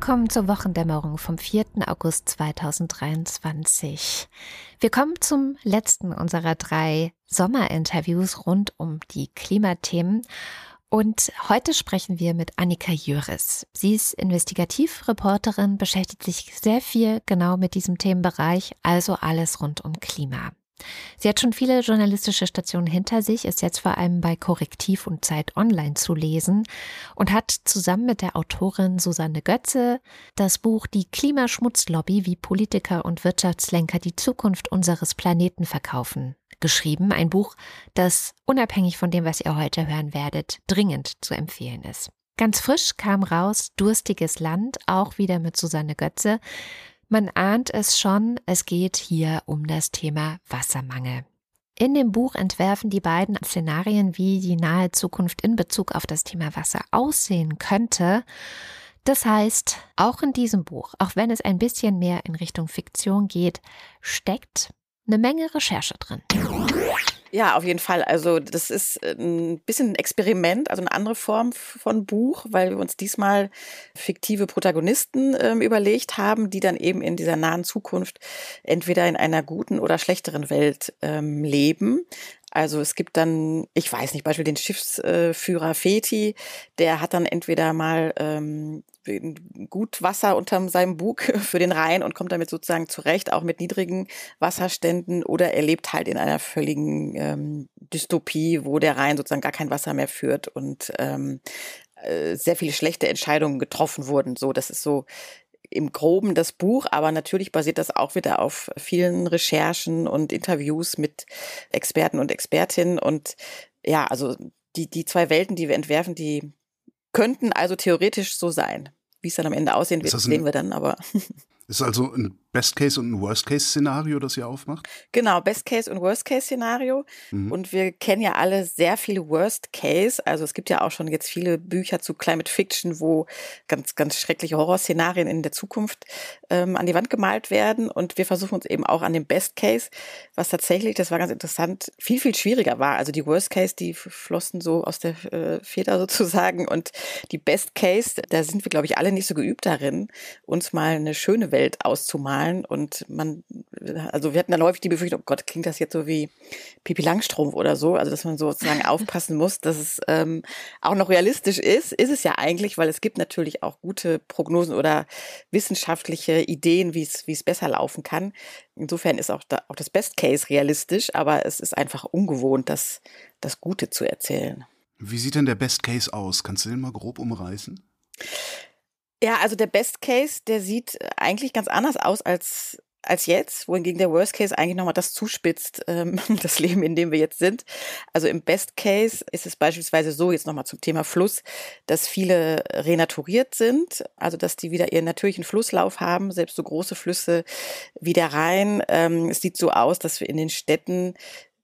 Willkommen zur Wochendämmerung vom 4. August 2023. Wir kommen zum letzten unserer drei Sommerinterviews rund um die Klimathemen. Und heute sprechen wir mit Annika Jöris. Sie ist Investigativreporterin, beschäftigt sich sehr viel genau mit diesem Themenbereich, also alles rund um Klima. Sie hat schon viele journalistische Stationen hinter sich, ist jetzt vor allem bei Korrektiv und Zeit Online zu lesen und hat zusammen mit der Autorin Susanne Götze das Buch Die Klimaschmutzlobby, wie Politiker und Wirtschaftslenker die Zukunft unseres Planeten verkaufen geschrieben. Ein Buch, das unabhängig von dem, was ihr heute hören werdet, dringend zu empfehlen ist. Ganz frisch kam raus Durstiges Land, auch wieder mit Susanne Götze. Man ahnt es schon, es geht hier um das Thema Wassermangel. In dem Buch entwerfen die beiden Szenarien, wie die nahe Zukunft in Bezug auf das Thema Wasser aussehen könnte. Das heißt, auch in diesem Buch, auch wenn es ein bisschen mehr in Richtung Fiktion geht, steckt eine Menge Recherche drin. Ja, auf jeden Fall. Also das ist äh, ein bisschen ein Experiment, also eine andere Form von Buch, weil wir uns diesmal fiktive Protagonisten äh, überlegt haben, die dann eben in dieser nahen Zukunft entweder in einer guten oder schlechteren Welt ähm, leben. Also es gibt dann, ich weiß nicht, Beispiel den Schiffsführer Feti, der hat dann entweder mal ähm, gut Wasser unter seinem Bug für den Rhein und kommt damit sozusagen zurecht, auch mit niedrigen Wasserständen, oder er lebt halt in einer völligen ähm, Dystopie, wo der Rhein sozusagen gar kein Wasser mehr führt und ähm, äh, sehr viele schlechte Entscheidungen getroffen wurden. So, das ist so im Groben das Buch, aber natürlich basiert das auch wieder auf vielen Recherchen und Interviews mit Experten und Expertinnen. Und ja, also die, die zwei Welten, die wir entwerfen, die könnten also theoretisch so sein. Wie es dann am Ende aussehen wird, sehen wir dann, aber. Ist also ein Best-Case und ein Worst-Case-Szenario, das ihr aufmacht? Genau, Best-Case und Worst-Case-Szenario. Mhm. Und wir kennen ja alle sehr viele Worst-Case. Also es gibt ja auch schon jetzt viele Bücher zu Climate Fiction, wo ganz, ganz schreckliche Horrorszenarien in der Zukunft ähm, an die Wand gemalt werden. Und wir versuchen uns eben auch an dem Best-Case, was tatsächlich, das war ganz interessant, viel, viel schwieriger war. Also die Worst-Case, die flossen so aus der äh, Feder sozusagen. Und die Best-Case, da sind wir, glaube ich, alle nicht so geübt darin, uns mal eine schöne Welt auszumalen malen und man, also wir hatten dann häufig die Befürchtung, oh Gott, klingt das jetzt so wie Pipi Langstrumpf oder so, also dass man sozusagen aufpassen muss, dass es ähm, auch noch realistisch ist, ist es ja eigentlich, weil es gibt natürlich auch gute Prognosen oder wissenschaftliche Ideen, wie es wie es besser laufen kann. Insofern ist auch, da, auch das Best Case realistisch, aber es ist einfach ungewohnt, das, das Gute zu erzählen. Wie sieht denn der Best Case aus? Kannst du den mal grob umreißen? Ja, also der Best Case, der sieht eigentlich ganz anders aus als als jetzt, wohingegen der Worst Case eigentlich nochmal das zuspitzt, ähm, das Leben, in dem wir jetzt sind. Also im Best Case ist es beispielsweise so, jetzt nochmal zum Thema Fluss, dass viele renaturiert sind, also dass die wieder ihren natürlichen Flusslauf haben, selbst so große Flüsse wie der Rhein. Ähm, es sieht so aus, dass wir in den Städten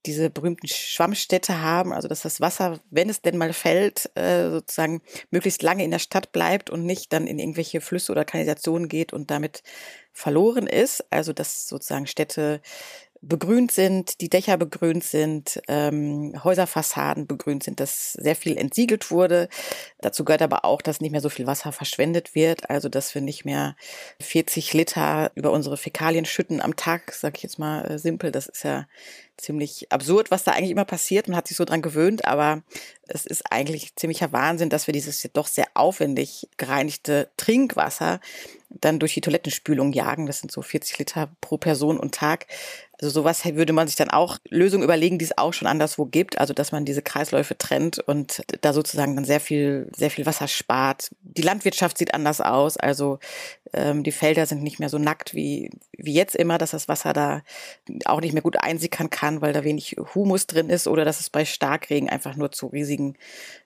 diese berühmten Schwammstädte haben, also dass das Wasser, wenn es denn mal fällt, äh, sozusagen möglichst lange in der Stadt bleibt und nicht dann in irgendwelche Flüsse oder Kanalisationen geht und damit verloren ist. Also dass sozusagen Städte begrünt sind, die Dächer begrünt sind, ähm, Häuserfassaden begrünt sind, dass sehr viel entsiegelt wurde. Dazu gehört aber auch, dass nicht mehr so viel Wasser verschwendet wird, also dass wir nicht mehr 40 Liter über unsere Fäkalien schütten am Tag, sag ich jetzt mal äh, simpel. Das ist ja ziemlich absurd, was da eigentlich immer passiert. Man hat sich so dran gewöhnt, aber es ist eigentlich ziemlicher Wahnsinn, dass wir dieses doch sehr aufwendig gereinigte Trinkwasser dann durch die Toilettenspülung jagen. Das sind so 40 Liter pro Person und Tag. Also sowas würde man sich dann auch Lösungen überlegen, die es auch schon anderswo gibt. Also dass man diese Kreisläufe trennt und da sozusagen dann sehr viel, sehr viel Wasser spart. Die Landwirtschaft sieht anders aus. Also ähm, die Felder sind nicht mehr so nackt wie, wie jetzt immer, dass das Wasser da auch nicht mehr gut einsickern kann, weil da wenig Humus drin ist oder dass es bei Starkregen einfach nur zu riesigen,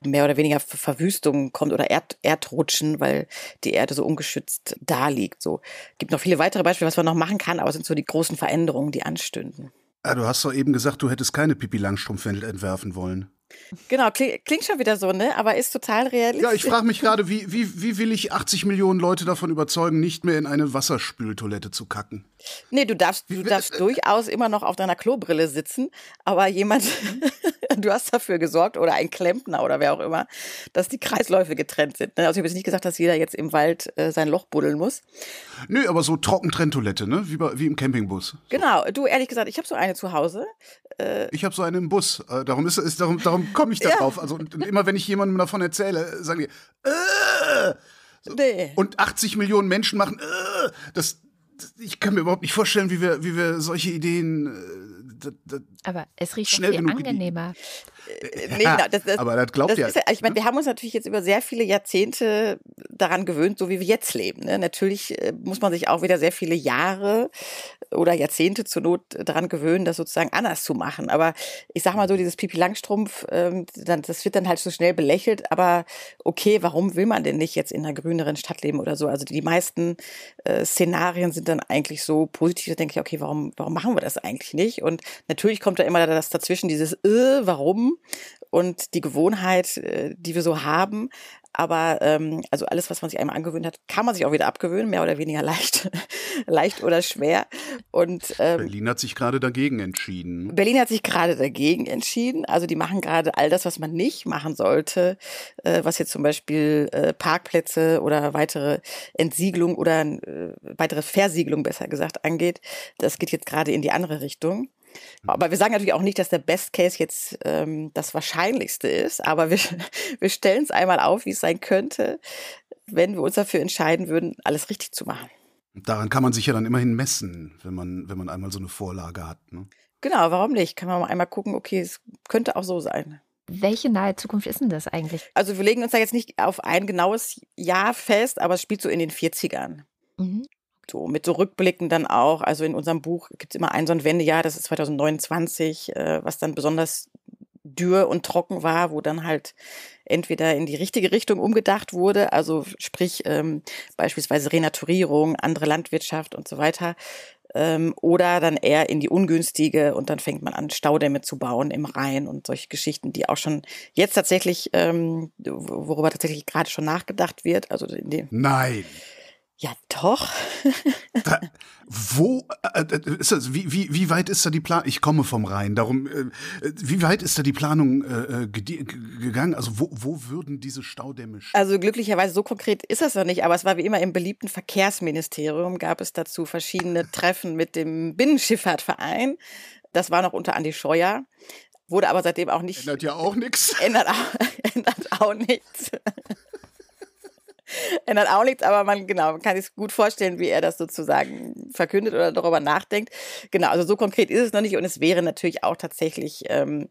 mehr oder weniger Verwüstungen kommt oder Erd, Erdrutschen, weil die Erde so ungeschützt da liegt. So gibt noch viele weitere Beispiele, was man noch machen kann, aber es sind so die großen Veränderungen, die anstünden. Ja, du hast doch eben gesagt, du hättest keine Pipi Langstrumpf entwerfen wollen. Genau, klingt schon wieder so, ne? Aber ist total realistisch. Ja, ich frage mich gerade, wie, wie, wie will ich 80 Millionen Leute davon überzeugen, nicht mehr in eine Wasserspültoilette zu kacken? Nee, du darfst, du darfst durchaus immer noch auf deiner Klobrille sitzen, aber jemand, du hast dafür gesorgt oder ein Klempner oder wer auch immer, dass die Kreisläufe getrennt sind. Also ich habe jetzt nicht gesagt, dass jeder jetzt im Wald äh, sein Loch buddeln muss. Nö, aber so Trockentrenntoilette, ne? Wie, bei, wie im Campingbus. Genau, du ehrlich gesagt, ich habe so eine zu Hause. Äh, ich habe so eine im Bus. Äh, darum ist, ist darum, darum komme ich da drauf. Ja. Also und, und, immer wenn ich jemandem davon erzähle, sagen die, äh, so. nee. und 80 Millionen Menschen machen, äh, das, ich kann mir überhaupt nicht vorstellen, wie wir, wie wir solche Ideen äh, aber es riecht schnell viel angenehmer. Äh, nee, genau, das, das, aber das glaubt das ja. Ist, ich meine, wir haben uns natürlich jetzt über sehr viele Jahrzehnte daran gewöhnt, so wie wir jetzt leben. Ne? Natürlich äh, muss man sich auch wieder sehr viele Jahre oder Jahrzehnte zur Not daran gewöhnen, das sozusagen anders zu machen. Aber ich sag mal so, dieses Pipi Langstrumpf, ähm, das wird dann halt so schnell belächelt. Aber okay, warum will man denn nicht jetzt in einer grüneren Stadt leben oder so? Also die meisten äh, Szenarien sind dann eigentlich so positiv. Da denke ich, okay, warum, warum machen wir das eigentlich nicht? Und natürlich kommt da immer das dazwischen, dieses äh, warum und die Gewohnheit, äh, die wir so haben. Aber ähm, also alles, was man sich einmal angewöhnt hat, kann man sich auch wieder abgewöhnen, mehr oder weniger leicht, leicht oder schwer. Und ähm, Berlin hat sich gerade dagegen entschieden. Berlin hat sich gerade dagegen entschieden. Also die machen gerade all das, was man nicht machen sollte, äh, was jetzt zum Beispiel äh, Parkplätze oder weitere Entsiegelung oder äh, weitere Versiegelung besser gesagt angeht. Das geht jetzt gerade in die andere Richtung. Aber wir sagen natürlich auch nicht, dass der Best Case jetzt ähm, das Wahrscheinlichste ist, aber wir, wir stellen es einmal auf, wie es sein könnte, wenn wir uns dafür entscheiden würden, alles richtig zu machen. Daran kann man sich ja dann immerhin messen, wenn man, wenn man einmal so eine Vorlage hat. Ne? Genau, warum nicht? Kann man mal einmal gucken, okay, es könnte auch so sein. Welche nahe Zukunft ist denn das eigentlich? Also wir legen uns da jetzt nicht auf ein genaues Jahr fest, aber es spielt so in den 40ern. Mhm so mit so Rückblicken dann auch. Also in unserem Buch gibt es immer ein so ein Wendejahr, das ist 2029, äh, was dann besonders dürr und trocken war, wo dann halt entweder in die richtige Richtung umgedacht wurde, also sprich ähm, beispielsweise Renaturierung, andere Landwirtschaft und so weiter, ähm, oder dann eher in die ungünstige und dann fängt man an, Staudämme zu bauen im Rhein und solche Geschichten, die auch schon jetzt tatsächlich, ähm, worüber tatsächlich gerade schon nachgedacht wird. Also in dem Nein. Ja, doch. da, wo äh, äh, ist das? Wie, wie, wie weit ist da die Planung? Ich komme vom Rhein, darum. Äh, wie weit ist da die Planung äh, äh gegangen? Also wo, wo würden diese Staudämme stehen? Also glücklicherweise so konkret ist das noch nicht, aber es war wie immer im beliebten Verkehrsministerium gab es dazu verschiedene Treffen mit dem Binnenschifffahrtverein. Das war noch unter Andi Scheuer wurde aber seitdem auch nicht. Ändert ja auch nichts. Ändert auch, ändert auch nichts. Ändert auch nichts, aber man, genau, man kann sich gut vorstellen, wie er das sozusagen verkündet oder darüber nachdenkt. Genau, also so konkret ist es noch nicht und es wäre natürlich auch tatsächlich ähm,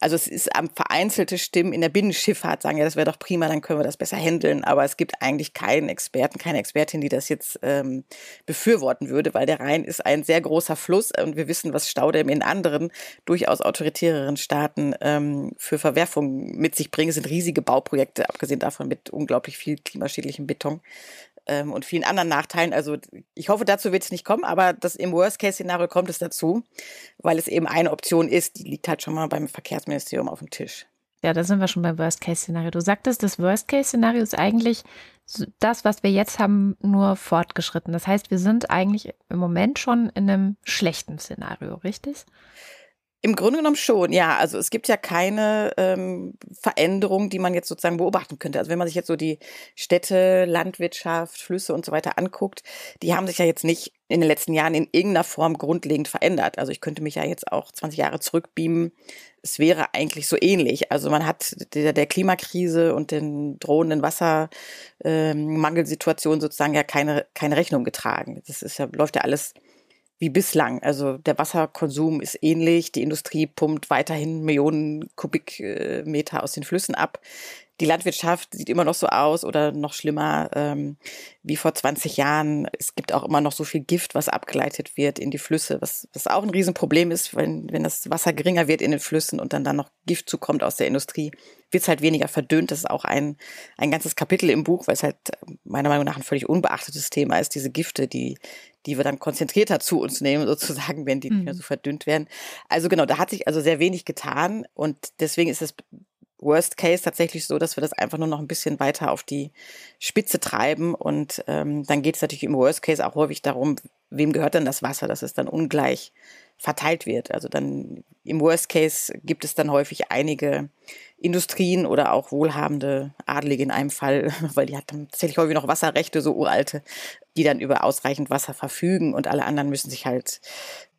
also es ist am vereinzelte Stimmen in der Binnenschifffahrt sagen, ja, das wäre doch prima, dann können wir das besser handeln. Aber es gibt eigentlich keinen Experten, keine Expertin, die das jetzt ähm, befürworten würde, weil der Rhein ist ein sehr großer Fluss und wir wissen, was Staudämme in anderen durchaus autoritäreren Staaten ähm, für Verwerfungen mit sich bringen. Es sind riesige Bauprojekte, abgesehen davon mit unglaublich viel klimaschädlichem Beton ähm, und vielen anderen Nachteilen. Also ich hoffe, dazu wird es nicht kommen, aber das im Worst-Case-Szenario kommt es dazu, weil es eben eine Option ist, die liegt halt schon mal beim Verkehrsministerium auf dem Tisch. Ja, da sind wir schon beim Worst-Case-Szenario. Du sagtest, das Worst-Case-Szenario ist eigentlich das, was wir jetzt haben, nur fortgeschritten. Das heißt, wir sind eigentlich im Moment schon in einem schlechten Szenario, richtig? Im Grunde genommen schon, ja. Also es gibt ja keine ähm, Veränderung, die man jetzt sozusagen beobachten könnte. Also wenn man sich jetzt so die Städte, Landwirtschaft, Flüsse und so weiter anguckt, die haben sich ja jetzt nicht in den letzten Jahren in irgendeiner Form grundlegend verändert. Also ich könnte mich ja jetzt auch 20 Jahre zurückbeamen. Es wäre eigentlich so ähnlich. Also man hat der, der Klimakrise und den drohenden Wassermangelsituationen ähm, sozusagen ja keine, keine Rechnung getragen. Das ist ja, läuft ja alles wie bislang. Also der Wasserkonsum ist ähnlich. Die Industrie pumpt weiterhin Millionen Kubikmeter aus den Flüssen ab. Die Landwirtschaft sieht immer noch so aus oder noch schlimmer ähm, wie vor 20 Jahren. Es gibt auch immer noch so viel Gift, was abgeleitet wird in die Flüsse, was, was auch ein Riesenproblem ist, wenn, wenn das Wasser geringer wird in den Flüssen und dann dann noch Gift zukommt aus der Industrie, wird es halt weniger verdünnt. Das ist auch ein, ein ganzes Kapitel im Buch, weil es halt meiner Meinung nach ein völlig unbeachtetes Thema ist, diese Gifte, die, die wir dann konzentrierter zu uns nehmen, sozusagen, wenn die nicht mehr mhm. so verdünnt werden. Also genau, da hat sich also sehr wenig getan und deswegen ist es Worst Case tatsächlich so, dass wir das einfach nur noch ein bisschen weiter auf die Spitze treiben. Und ähm, dann geht es natürlich im Worst Case auch häufig darum, wem gehört denn das Wasser, dass es dann ungleich verteilt wird. Also dann im Worst Case gibt es dann häufig einige Industrien oder auch wohlhabende Adlige in einem Fall, weil die hat dann tatsächlich häufig noch Wasserrechte, so uralte, die dann über ausreichend Wasser verfügen und alle anderen müssen sich halt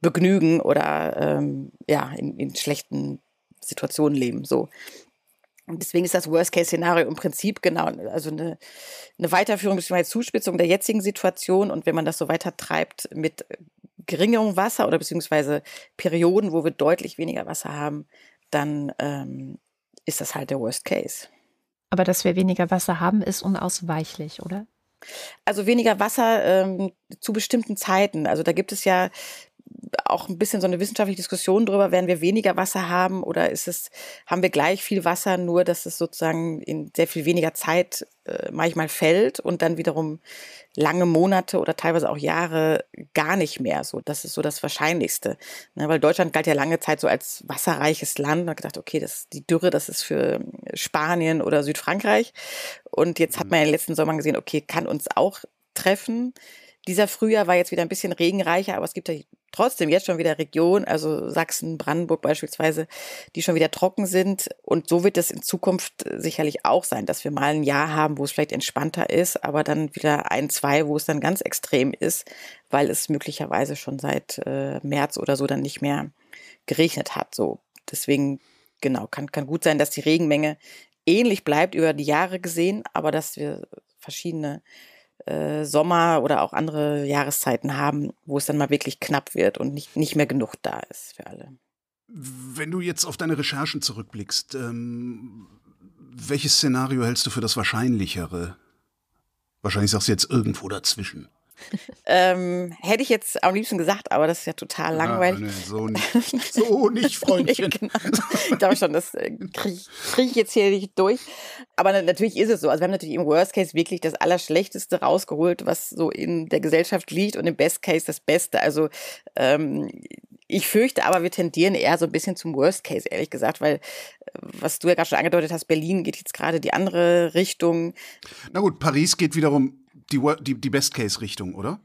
begnügen oder ähm, ja in, in schlechten Situationen leben. So. Und deswegen ist das Worst-Case-Szenario im Prinzip genau, also eine, eine Weiterführung bzw. Zuspitzung der jetzigen Situation. Und wenn man das so weiter treibt mit geringerem Wasser oder beziehungsweise Perioden, wo wir deutlich weniger Wasser haben, dann ähm, ist das halt der Worst Case. Aber dass wir weniger Wasser haben, ist unausweichlich, oder? Also weniger Wasser ähm, zu bestimmten Zeiten. Also da gibt es ja auch ein bisschen so eine wissenschaftliche Diskussion darüber, werden wir weniger Wasser haben oder ist es, haben wir gleich viel Wasser, nur dass es sozusagen in sehr viel weniger Zeit äh, manchmal fällt und dann wiederum lange Monate oder teilweise auch Jahre gar nicht mehr. So, das ist so das Wahrscheinlichste. Ne, weil Deutschland galt ja lange Zeit so als wasserreiches Land. Man hat gedacht, okay, das, die Dürre, das ist für Spanien oder Südfrankreich. Und jetzt hat man in den letzten Sommern gesehen, okay, kann uns auch treffen. Dieser Frühjahr war jetzt wieder ein bisschen regenreicher, aber es gibt ja trotzdem jetzt schon wieder Regionen, also Sachsen, Brandenburg beispielsweise, die schon wieder trocken sind. Und so wird es in Zukunft sicherlich auch sein, dass wir mal ein Jahr haben, wo es vielleicht entspannter ist, aber dann wieder ein, zwei, wo es dann ganz extrem ist, weil es möglicherweise schon seit äh, März oder so dann nicht mehr geregnet hat. So, deswegen genau kann kann gut sein, dass die Regenmenge ähnlich bleibt über die Jahre gesehen, aber dass wir verschiedene äh, Sommer oder auch andere Jahreszeiten haben, wo es dann mal wirklich knapp wird und nicht, nicht mehr genug da ist für alle. Wenn du jetzt auf deine Recherchen zurückblickst, ähm, welches Szenario hältst du für das wahrscheinlichere? Wahrscheinlich sagst du jetzt irgendwo dazwischen ähm, hätte ich jetzt am liebsten gesagt, aber das ist ja total ah, langweilig. Nee, so nicht, so nicht Freundchen. nee, genau. Ich glaube schon, das äh, kriege ich, krieg ich jetzt hier nicht durch. Aber natürlich ist es so. Also wir haben natürlich im Worst Case wirklich das Allerschlechteste rausgeholt, was so in der Gesellschaft liegt und im Best Case das Beste. Also ähm, ich fürchte aber, wir tendieren eher so ein bisschen zum Worst Case, ehrlich gesagt, weil, äh, was du ja gerade schon angedeutet hast, Berlin geht jetzt gerade die andere Richtung. Na gut, Paris geht wiederum die, die, die Best-Case-Richtung, oder?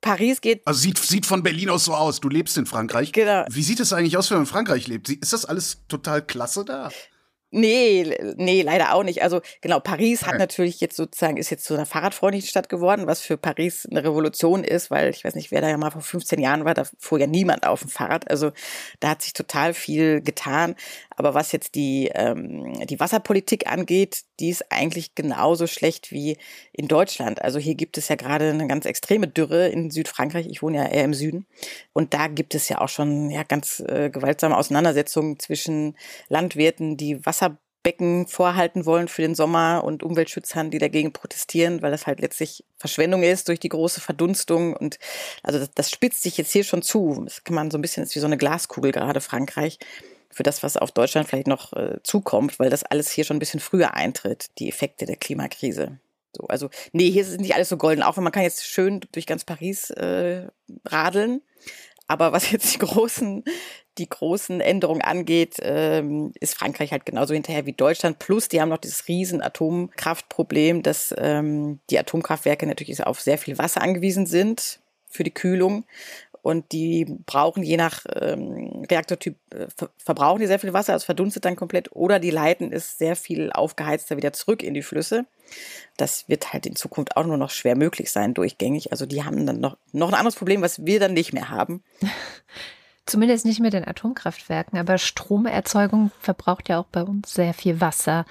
Paris geht. Also sieht, sieht von Berlin aus so aus. Du lebst in Frankreich. Genau. Wie sieht es eigentlich aus, wenn man in Frankreich lebt? Ist das alles total klasse da? Nee, nee, leider auch nicht. Also genau, Paris hat natürlich jetzt sozusagen, ist jetzt zu einer fahrradfreundlichen Stadt geworden, was für Paris eine Revolution ist, weil ich weiß nicht, wer da ja mal vor 15 Jahren war, da fuhr ja niemand auf dem Fahrrad. Also da hat sich total viel getan. Aber was jetzt die, ähm, die Wasserpolitik angeht, die ist eigentlich genauso schlecht wie in Deutschland. Also hier gibt es ja gerade eine ganz extreme Dürre in Südfrankreich. Ich wohne ja eher im Süden. Und da gibt es ja auch schon ja, ganz äh, gewaltsame Auseinandersetzungen zwischen Landwirten, die Wasserbecken vorhalten wollen für den Sommer und Umweltschützern, die dagegen protestieren, weil das halt letztlich Verschwendung ist durch die große Verdunstung. Und also das, das spitzt sich jetzt hier schon zu. Das kann man so ein bisschen, ist wie so eine Glaskugel gerade Frankreich für das, was auf Deutschland vielleicht noch äh, zukommt, weil das alles hier schon ein bisschen früher eintritt, die Effekte der Klimakrise. So, also, nee, hier ist nicht alles so golden, auch wenn man kann jetzt schön durch ganz Paris äh, radeln. Aber was jetzt die großen, die großen Änderungen angeht, ähm, ist Frankreich halt genauso hinterher wie Deutschland. Plus, die haben noch dieses riesen Atomkraftproblem, dass ähm, die Atomkraftwerke natürlich auf sehr viel Wasser angewiesen sind für die Kühlung und die brauchen je nach ähm, Reaktortyp, äh, verbrauchen die sehr viel Wasser, also verdunstet dann komplett, oder die leiten es sehr viel aufgeheizter wieder zurück in die Flüsse. Das wird halt in Zukunft auch nur noch schwer möglich sein, durchgängig. Also die haben dann noch, noch ein anderes Problem, was wir dann nicht mehr haben. Zumindest nicht mit den Atomkraftwerken, aber Stromerzeugung verbraucht ja auch bei uns sehr viel Wasser.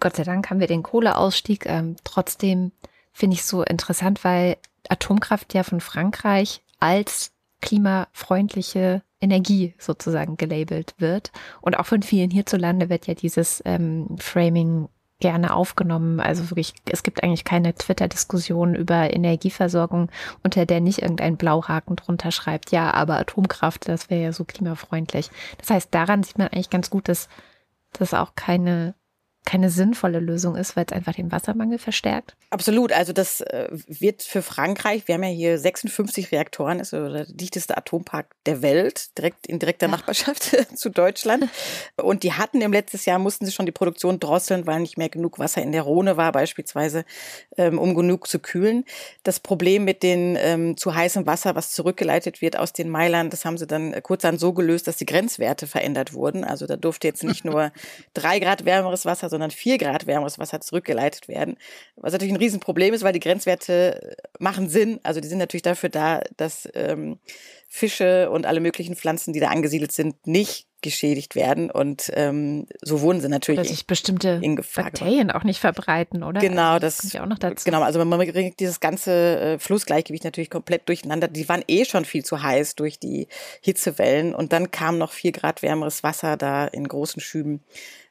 Gott sei Dank haben wir den Kohleausstieg. Ähm, trotzdem finde ich so interessant, weil Atomkraft ja von Frankreich als klimafreundliche Energie sozusagen gelabelt wird. Und auch von vielen hierzulande wird ja dieses ähm, Framing gerne aufgenommen. Also wirklich, es gibt eigentlich keine Twitter-Diskussion über Energieversorgung, unter der nicht irgendein Blauhaken drunter schreibt, ja, aber Atomkraft, das wäre ja so klimafreundlich. Das heißt, daran sieht man eigentlich ganz gut, dass das auch keine keine sinnvolle Lösung ist, weil es einfach den Wassermangel verstärkt? Absolut. Also das äh, wird für Frankreich, wir haben ja hier 56 Reaktoren, ist der dichteste Atompark der Welt, direkt in direkter ja. Nachbarschaft zu Deutschland. Und die hatten im letzten Jahr, mussten sie schon die Produktion drosseln, weil nicht mehr genug Wasser in der Rhone war, beispielsweise, ähm, um genug zu kühlen. Das Problem mit dem ähm, zu heißem Wasser, was zurückgeleitet wird aus den Meilern, das haben sie dann kurzerhand so gelöst, dass die Grenzwerte verändert wurden. Also da durfte jetzt nicht nur drei Grad wärmeres Wasser, sondern vier Grad wärmeres Wasser zurückgeleitet werden. Was natürlich ein Riesenproblem ist, weil die Grenzwerte machen Sinn. Also die sind natürlich dafür da, dass ähm, Fische und alle möglichen Pflanzen, die da angesiedelt sind, nicht geschädigt werden. Und ähm, so wurden sie natürlich. Dass sich bestimmte in Bakterien auch nicht verbreiten, oder? Genau, das kommt ja auch noch dazu. Genau, also man bringt dieses ganze äh, Flussgleichgewicht natürlich komplett durcheinander. Die waren eh schon viel zu heiß durch die Hitzewellen und dann kam noch vier Grad wärmeres Wasser da in großen Schüben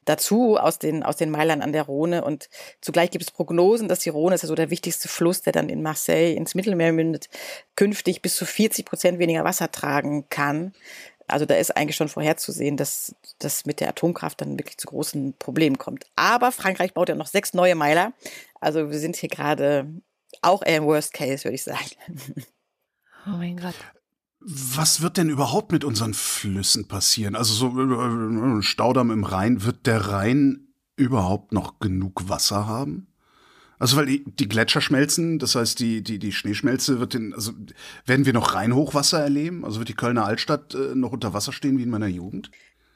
dazu aus den, aus den Meilern an der Rhone. Und zugleich gibt es Prognosen, dass die Rhone ist ja so der wichtigste Fluss, der dann in Marseille ins Mittelmeer mündet, künftig bis zu 40 Prozent weniger Wasser tragen kann. Also da ist eigentlich schon vorherzusehen, dass das mit der Atomkraft dann wirklich zu großen Problemen kommt. Aber Frankreich baut ja noch sechs neue Meiler. Also wir sind hier gerade auch eher im Worst Case, würde ich sagen. Oh mein Gott. Was wird denn überhaupt mit unseren Flüssen passieren? Also so ein äh, Staudamm im Rhein, wird der Rhein überhaupt noch genug Wasser haben? Also weil die, die Gletscher schmelzen, das heißt die, die, die Schneeschmelze wird den, also werden wir noch Rheinhochwasser erleben? Also wird die Kölner Altstadt äh, noch unter Wasser stehen wie in meiner Jugend?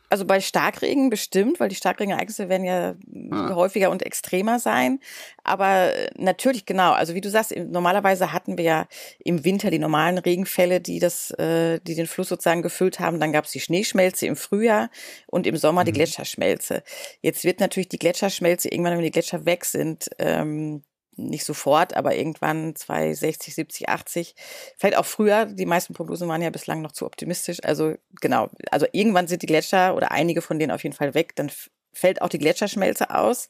Also bei Starkregen bestimmt, weil die Starkregenereignisse werden ja ah. häufiger und extremer sein. Aber natürlich genau. Also wie du sagst, normalerweise hatten wir ja im Winter die normalen Regenfälle, die das, äh, die den Fluss sozusagen gefüllt haben. Dann gab es die Schneeschmelze im Frühjahr und im Sommer die mhm. Gletscherschmelze. Jetzt wird natürlich die Gletscherschmelze irgendwann, wenn die Gletscher weg sind, ähm, nicht sofort, aber irgendwann 260, 70, 80, vielleicht auch früher. Die meisten Prognosen waren ja bislang noch zu optimistisch. Also genau, also irgendwann sind die Gletscher oder einige von denen auf jeden Fall weg. Dann fällt auch die Gletscherschmelze aus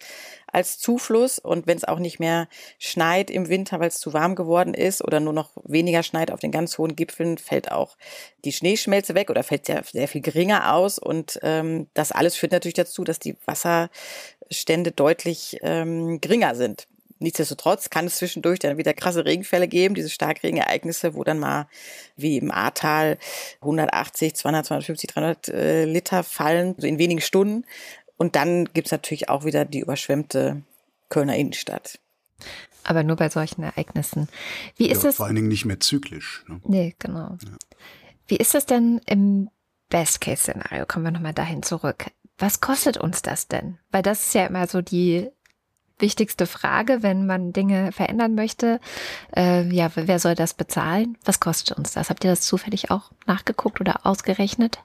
als Zufluss. Und wenn es auch nicht mehr schneit im Winter, weil es zu warm geworden ist oder nur noch weniger schneit auf den ganz hohen Gipfeln, fällt auch die Schneeschmelze weg oder fällt sehr, sehr viel geringer aus. Und ähm, das alles führt natürlich dazu, dass die Wasserstände deutlich ähm, geringer sind. Nichtsdestotrotz kann es zwischendurch dann wieder krasse Regenfälle geben, diese Starkregenereignisse, wo dann mal wie im Ahrtal 180, 200, 250, 300 äh, Liter fallen, so in wenigen Stunden. Und dann gibt's natürlich auch wieder die überschwemmte Kölner Innenstadt. Aber nur bei solchen Ereignissen. Wie ist ja, es? Vor allen Dingen nicht mehr zyklisch. Ne? Nee, genau. Ja. Wie ist es denn im Best-Case-Szenario? Kommen wir nochmal dahin zurück. Was kostet uns das denn? Weil das ist ja immer so die wichtigste Frage, wenn man Dinge verändern möchte. Äh, ja, wer soll das bezahlen? Was kostet uns das? Habt ihr das zufällig auch nachgeguckt oder ausgerechnet?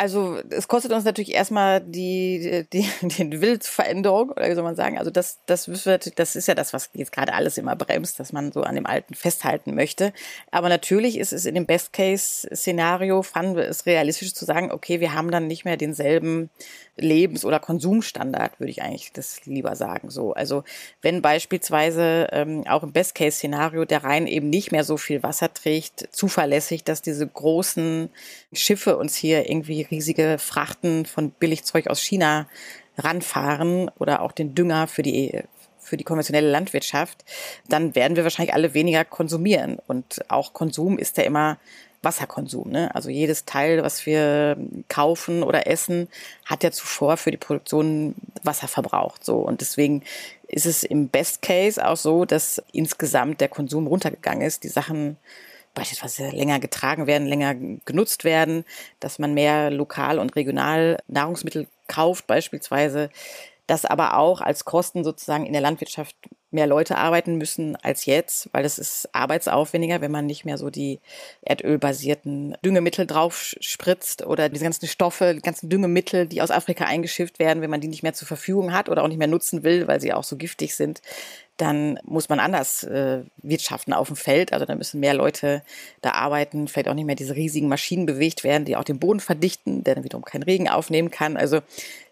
Also es kostet uns natürlich erstmal die, die, die Willensveränderung, oder wie soll man sagen. Also das, das, wird, das ist ja das, was jetzt gerade alles immer bremst, dass man so an dem Alten festhalten möchte. Aber natürlich ist es in dem Best-Case-Szenario, fanden wir es realistisch zu sagen, okay, wir haben dann nicht mehr denselben Lebens- oder Konsumstandard, würde ich eigentlich das lieber sagen. So, also wenn beispielsweise ähm, auch im Best-Case-Szenario der Rhein eben nicht mehr so viel Wasser trägt, zuverlässig, dass diese großen Schiffe uns hier irgendwie riesige Frachten von Billigzeug aus China ranfahren oder auch den Dünger für die für die konventionelle Landwirtschaft, dann werden wir wahrscheinlich alle weniger konsumieren. Und auch Konsum ist ja immer Wasserkonsum. Ne? Also jedes Teil, was wir kaufen oder essen, hat ja zuvor für die Produktion Wasser verbraucht. So und deswegen ist es im Best Case auch so, dass insgesamt der Konsum runtergegangen ist. Die Sachen beispielsweise länger getragen werden, länger genutzt werden, dass man mehr lokal und regional Nahrungsmittel kauft beispielsweise, dass aber auch als Kosten sozusagen in der Landwirtschaft mehr Leute arbeiten müssen als jetzt, weil es ist arbeitsaufwendiger, wenn man nicht mehr so die erdölbasierten Düngemittel drauf spritzt oder diese ganzen Stoffe, die ganzen Düngemittel, die aus Afrika eingeschifft werden, wenn man die nicht mehr zur Verfügung hat oder auch nicht mehr nutzen will, weil sie auch so giftig sind, dann muss man anders äh, wirtschaften auf dem Feld. Also da müssen mehr Leute da arbeiten, vielleicht auch nicht mehr diese riesigen Maschinen bewegt werden, die auch den Boden verdichten, der dann wiederum keinen Regen aufnehmen kann. Also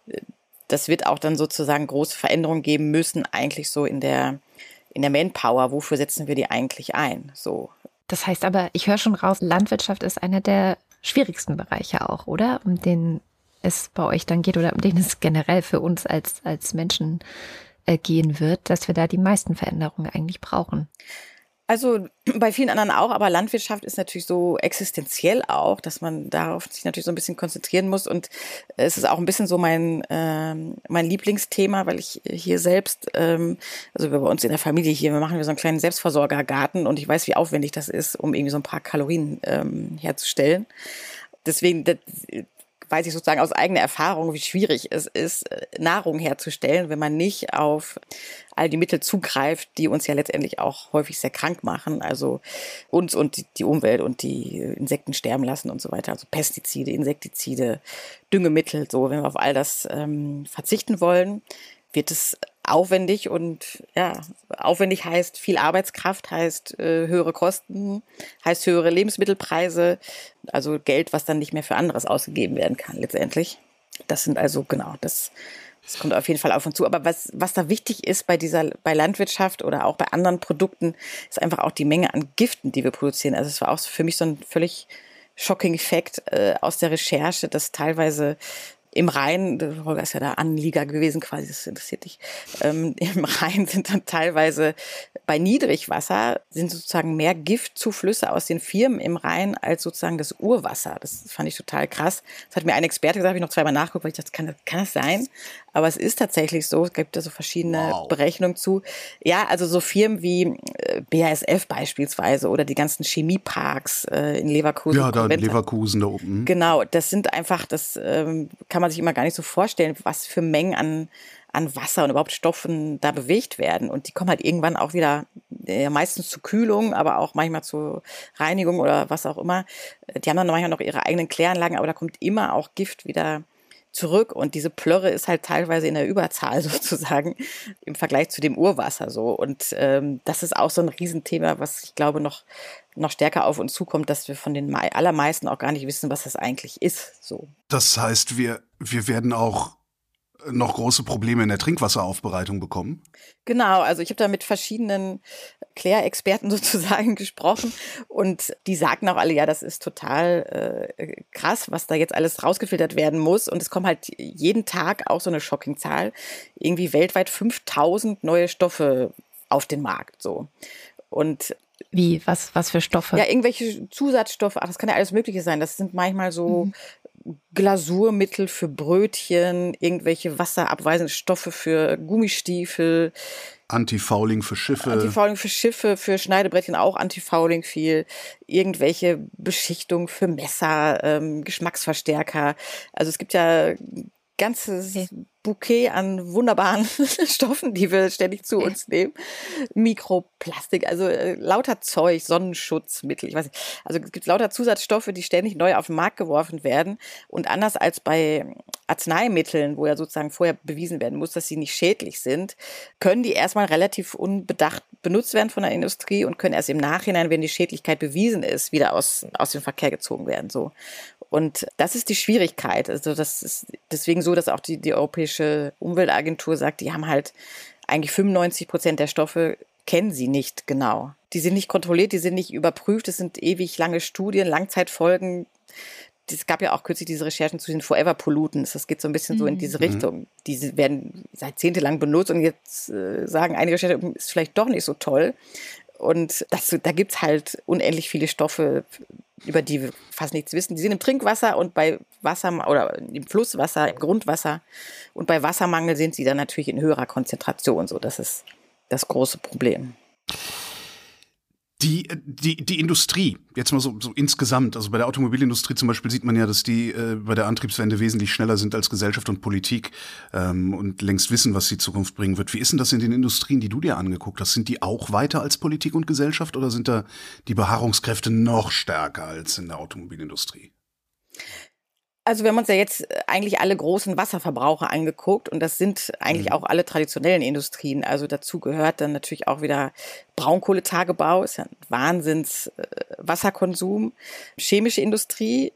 äh, das wird auch dann sozusagen große Veränderungen geben müssen, eigentlich so in der, in der Manpower. Wofür setzen wir die eigentlich ein? So. Das heißt aber, ich höre schon raus, Landwirtschaft ist einer der schwierigsten Bereiche auch, oder? Um den es bei euch dann geht oder um den es generell für uns als, als Menschen gehen wird, dass wir da die meisten Veränderungen eigentlich brauchen. Also bei vielen anderen auch, aber Landwirtschaft ist natürlich so existenziell auch, dass man darauf sich natürlich so ein bisschen konzentrieren muss. Und es ist auch ein bisschen so mein, ähm, mein Lieblingsthema, weil ich hier selbst, ähm, also bei uns in der Familie hier, wir machen wir so einen kleinen Selbstversorgergarten und ich weiß, wie aufwendig das ist, um irgendwie so ein paar Kalorien ähm, herzustellen. Deswegen, das, weiß ich sozusagen aus eigener Erfahrung, wie schwierig es ist, äh, Nahrung herzustellen, wenn man nicht auf all die Mittel zugreift, die uns ja letztendlich auch häufig sehr krank machen. Also uns und die Umwelt und die Insekten sterben lassen und so weiter. Also Pestizide, Insektizide, Düngemittel. So, wenn wir auf all das ähm, verzichten wollen, wird es aufwendig und ja, aufwendig heißt viel Arbeitskraft, heißt äh, höhere Kosten, heißt höhere Lebensmittelpreise, also Geld, was dann nicht mehr für anderes ausgegeben werden kann letztendlich. Das sind also genau, das, das kommt auf jeden Fall auf uns zu. Aber was, was da wichtig ist bei dieser, bei Landwirtschaft oder auch bei anderen Produkten, ist einfach auch die Menge an Giften, die wir produzieren. Also es war auch für mich so ein völlig shocking Effekt äh, aus der Recherche, dass teilweise im Rhein, Holger ist ja da Anlieger gewesen quasi, das interessiert dich, ähm, im Rhein sind dann teilweise bei Niedrigwasser sind sozusagen mehr Giftzuflüsse aus den Firmen im Rhein als sozusagen das Urwasser. Das fand ich total krass. Das hat mir ein Experte gesagt, habe ich noch zweimal nachgeguckt, weil ich dachte, kann, kann das sein? Aber es ist tatsächlich so, es gibt da so verschiedene wow. Berechnungen zu. Ja, also so Firmen wie äh, BASF beispielsweise oder die ganzen Chemieparks äh, in Leverkusen. Ja, da in Leverkusen da oben. Genau, das sind einfach, das ähm, kann man sich immer gar nicht so vorstellen, was für Mengen an an Wasser und überhaupt Stoffen da bewegt werden. Und die kommen halt irgendwann auch wieder, äh, meistens zur Kühlung, aber auch manchmal zur Reinigung oder was auch immer. Die haben dann manchmal noch ihre eigenen Kläranlagen, aber da kommt immer auch Gift wieder zurück und diese Plörre ist halt teilweise in der Überzahl sozusagen im Vergleich zu dem Urwasser so und ähm, das ist auch so ein Riesenthema, was ich glaube noch noch stärker auf uns zukommt, dass wir von den allermeisten auch gar nicht wissen, was das eigentlich ist. So. Das heißt, wir wir werden auch noch große Probleme in der Trinkwasseraufbereitung bekommen? Genau, also ich habe da mit verschiedenen Klärexperten sozusagen gesprochen und die sagten auch alle, ja, das ist total äh, krass, was da jetzt alles rausgefiltert werden muss und es kommen halt jeden Tag auch so eine Shocking-Zahl, irgendwie weltweit 5000 neue Stoffe auf den Markt so. Und wie, was, was für Stoffe? Ja, irgendwelche Zusatzstoffe, ach, das kann ja alles Mögliche sein. Das sind manchmal so mhm. Glasurmittel für Brötchen, irgendwelche wasserabweisenden Stoffe für Gummistiefel. Antifouling für Schiffe. Antifouling für Schiffe, für Schneidebrettchen auch Antifouling viel. Irgendwelche Beschichtung für Messer, ähm, Geschmacksverstärker. Also es gibt ja ganzes okay. Bouquet an wunderbaren Stoffen, die wir ständig zu uns nehmen. Mikroplastik, also äh, lauter Zeug, Sonnenschutzmittel, ich weiß nicht. Also es gibt lauter Zusatzstoffe, die ständig neu auf den Markt geworfen werden. Und anders als bei Arzneimitteln, wo ja sozusagen vorher bewiesen werden muss, dass sie nicht schädlich sind, können die erstmal relativ unbedacht benutzt werden von der Industrie und können erst im Nachhinein, wenn die Schädlichkeit bewiesen ist, wieder aus, aus dem Verkehr gezogen werden. So. Und das ist die Schwierigkeit. Also das ist deswegen so, dass auch die, die Europäische Umweltagentur sagt, die haben halt eigentlich 95 Prozent der Stoffe kennen sie nicht genau. Die sind nicht kontrolliert, die sind nicht überprüft, es sind ewig lange Studien, Langzeitfolgen. Es gab ja auch kürzlich diese Recherchen zu den Forever Pollutants. Das geht so ein bisschen mhm. so in mhm. diese Richtung. Diese werden seit jahrzehntelang benutzt und jetzt äh, sagen einige Recherchen, ist vielleicht doch nicht so toll. Und das, da gibt's halt unendlich viele Stoffe, über die wir fast nichts wissen. Die sind im Trinkwasser und bei Wasser oder im Flusswasser, im Grundwasser. Und bei Wassermangel sind sie dann natürlich in höherer Konzentration. So, das ist das große Problem. Die, die, die Industrie, jetzt mal so, so insgesamt, also bei der Automobilindustrie zum Beispiel sieht man ja, dass die äh, bei der Antriebswende wesentlich schneller sind als Gesellschaft und Politik ähm, und längst wissen, was die Zukunft bringen wird. Wie ist denn das in den Industrien, die du dir angeguckt hast? Sind die auch weiter als Politik und Gesellschaft oder sind da die Beharrungskräfte noch stärker als in der Automobilindustrie? Also wir haben uns ja jetzt äh, eigentlich alle großen Wasserverbraucher angeguckt und das sind eigentlich mhm. auch alle traditionellen Industrien. Also dazu gehört dann natürlich auch wieder Braunkohletagebau, ist ja ein Wahnsinns äh, Wasserkonsum, chemische Industrie,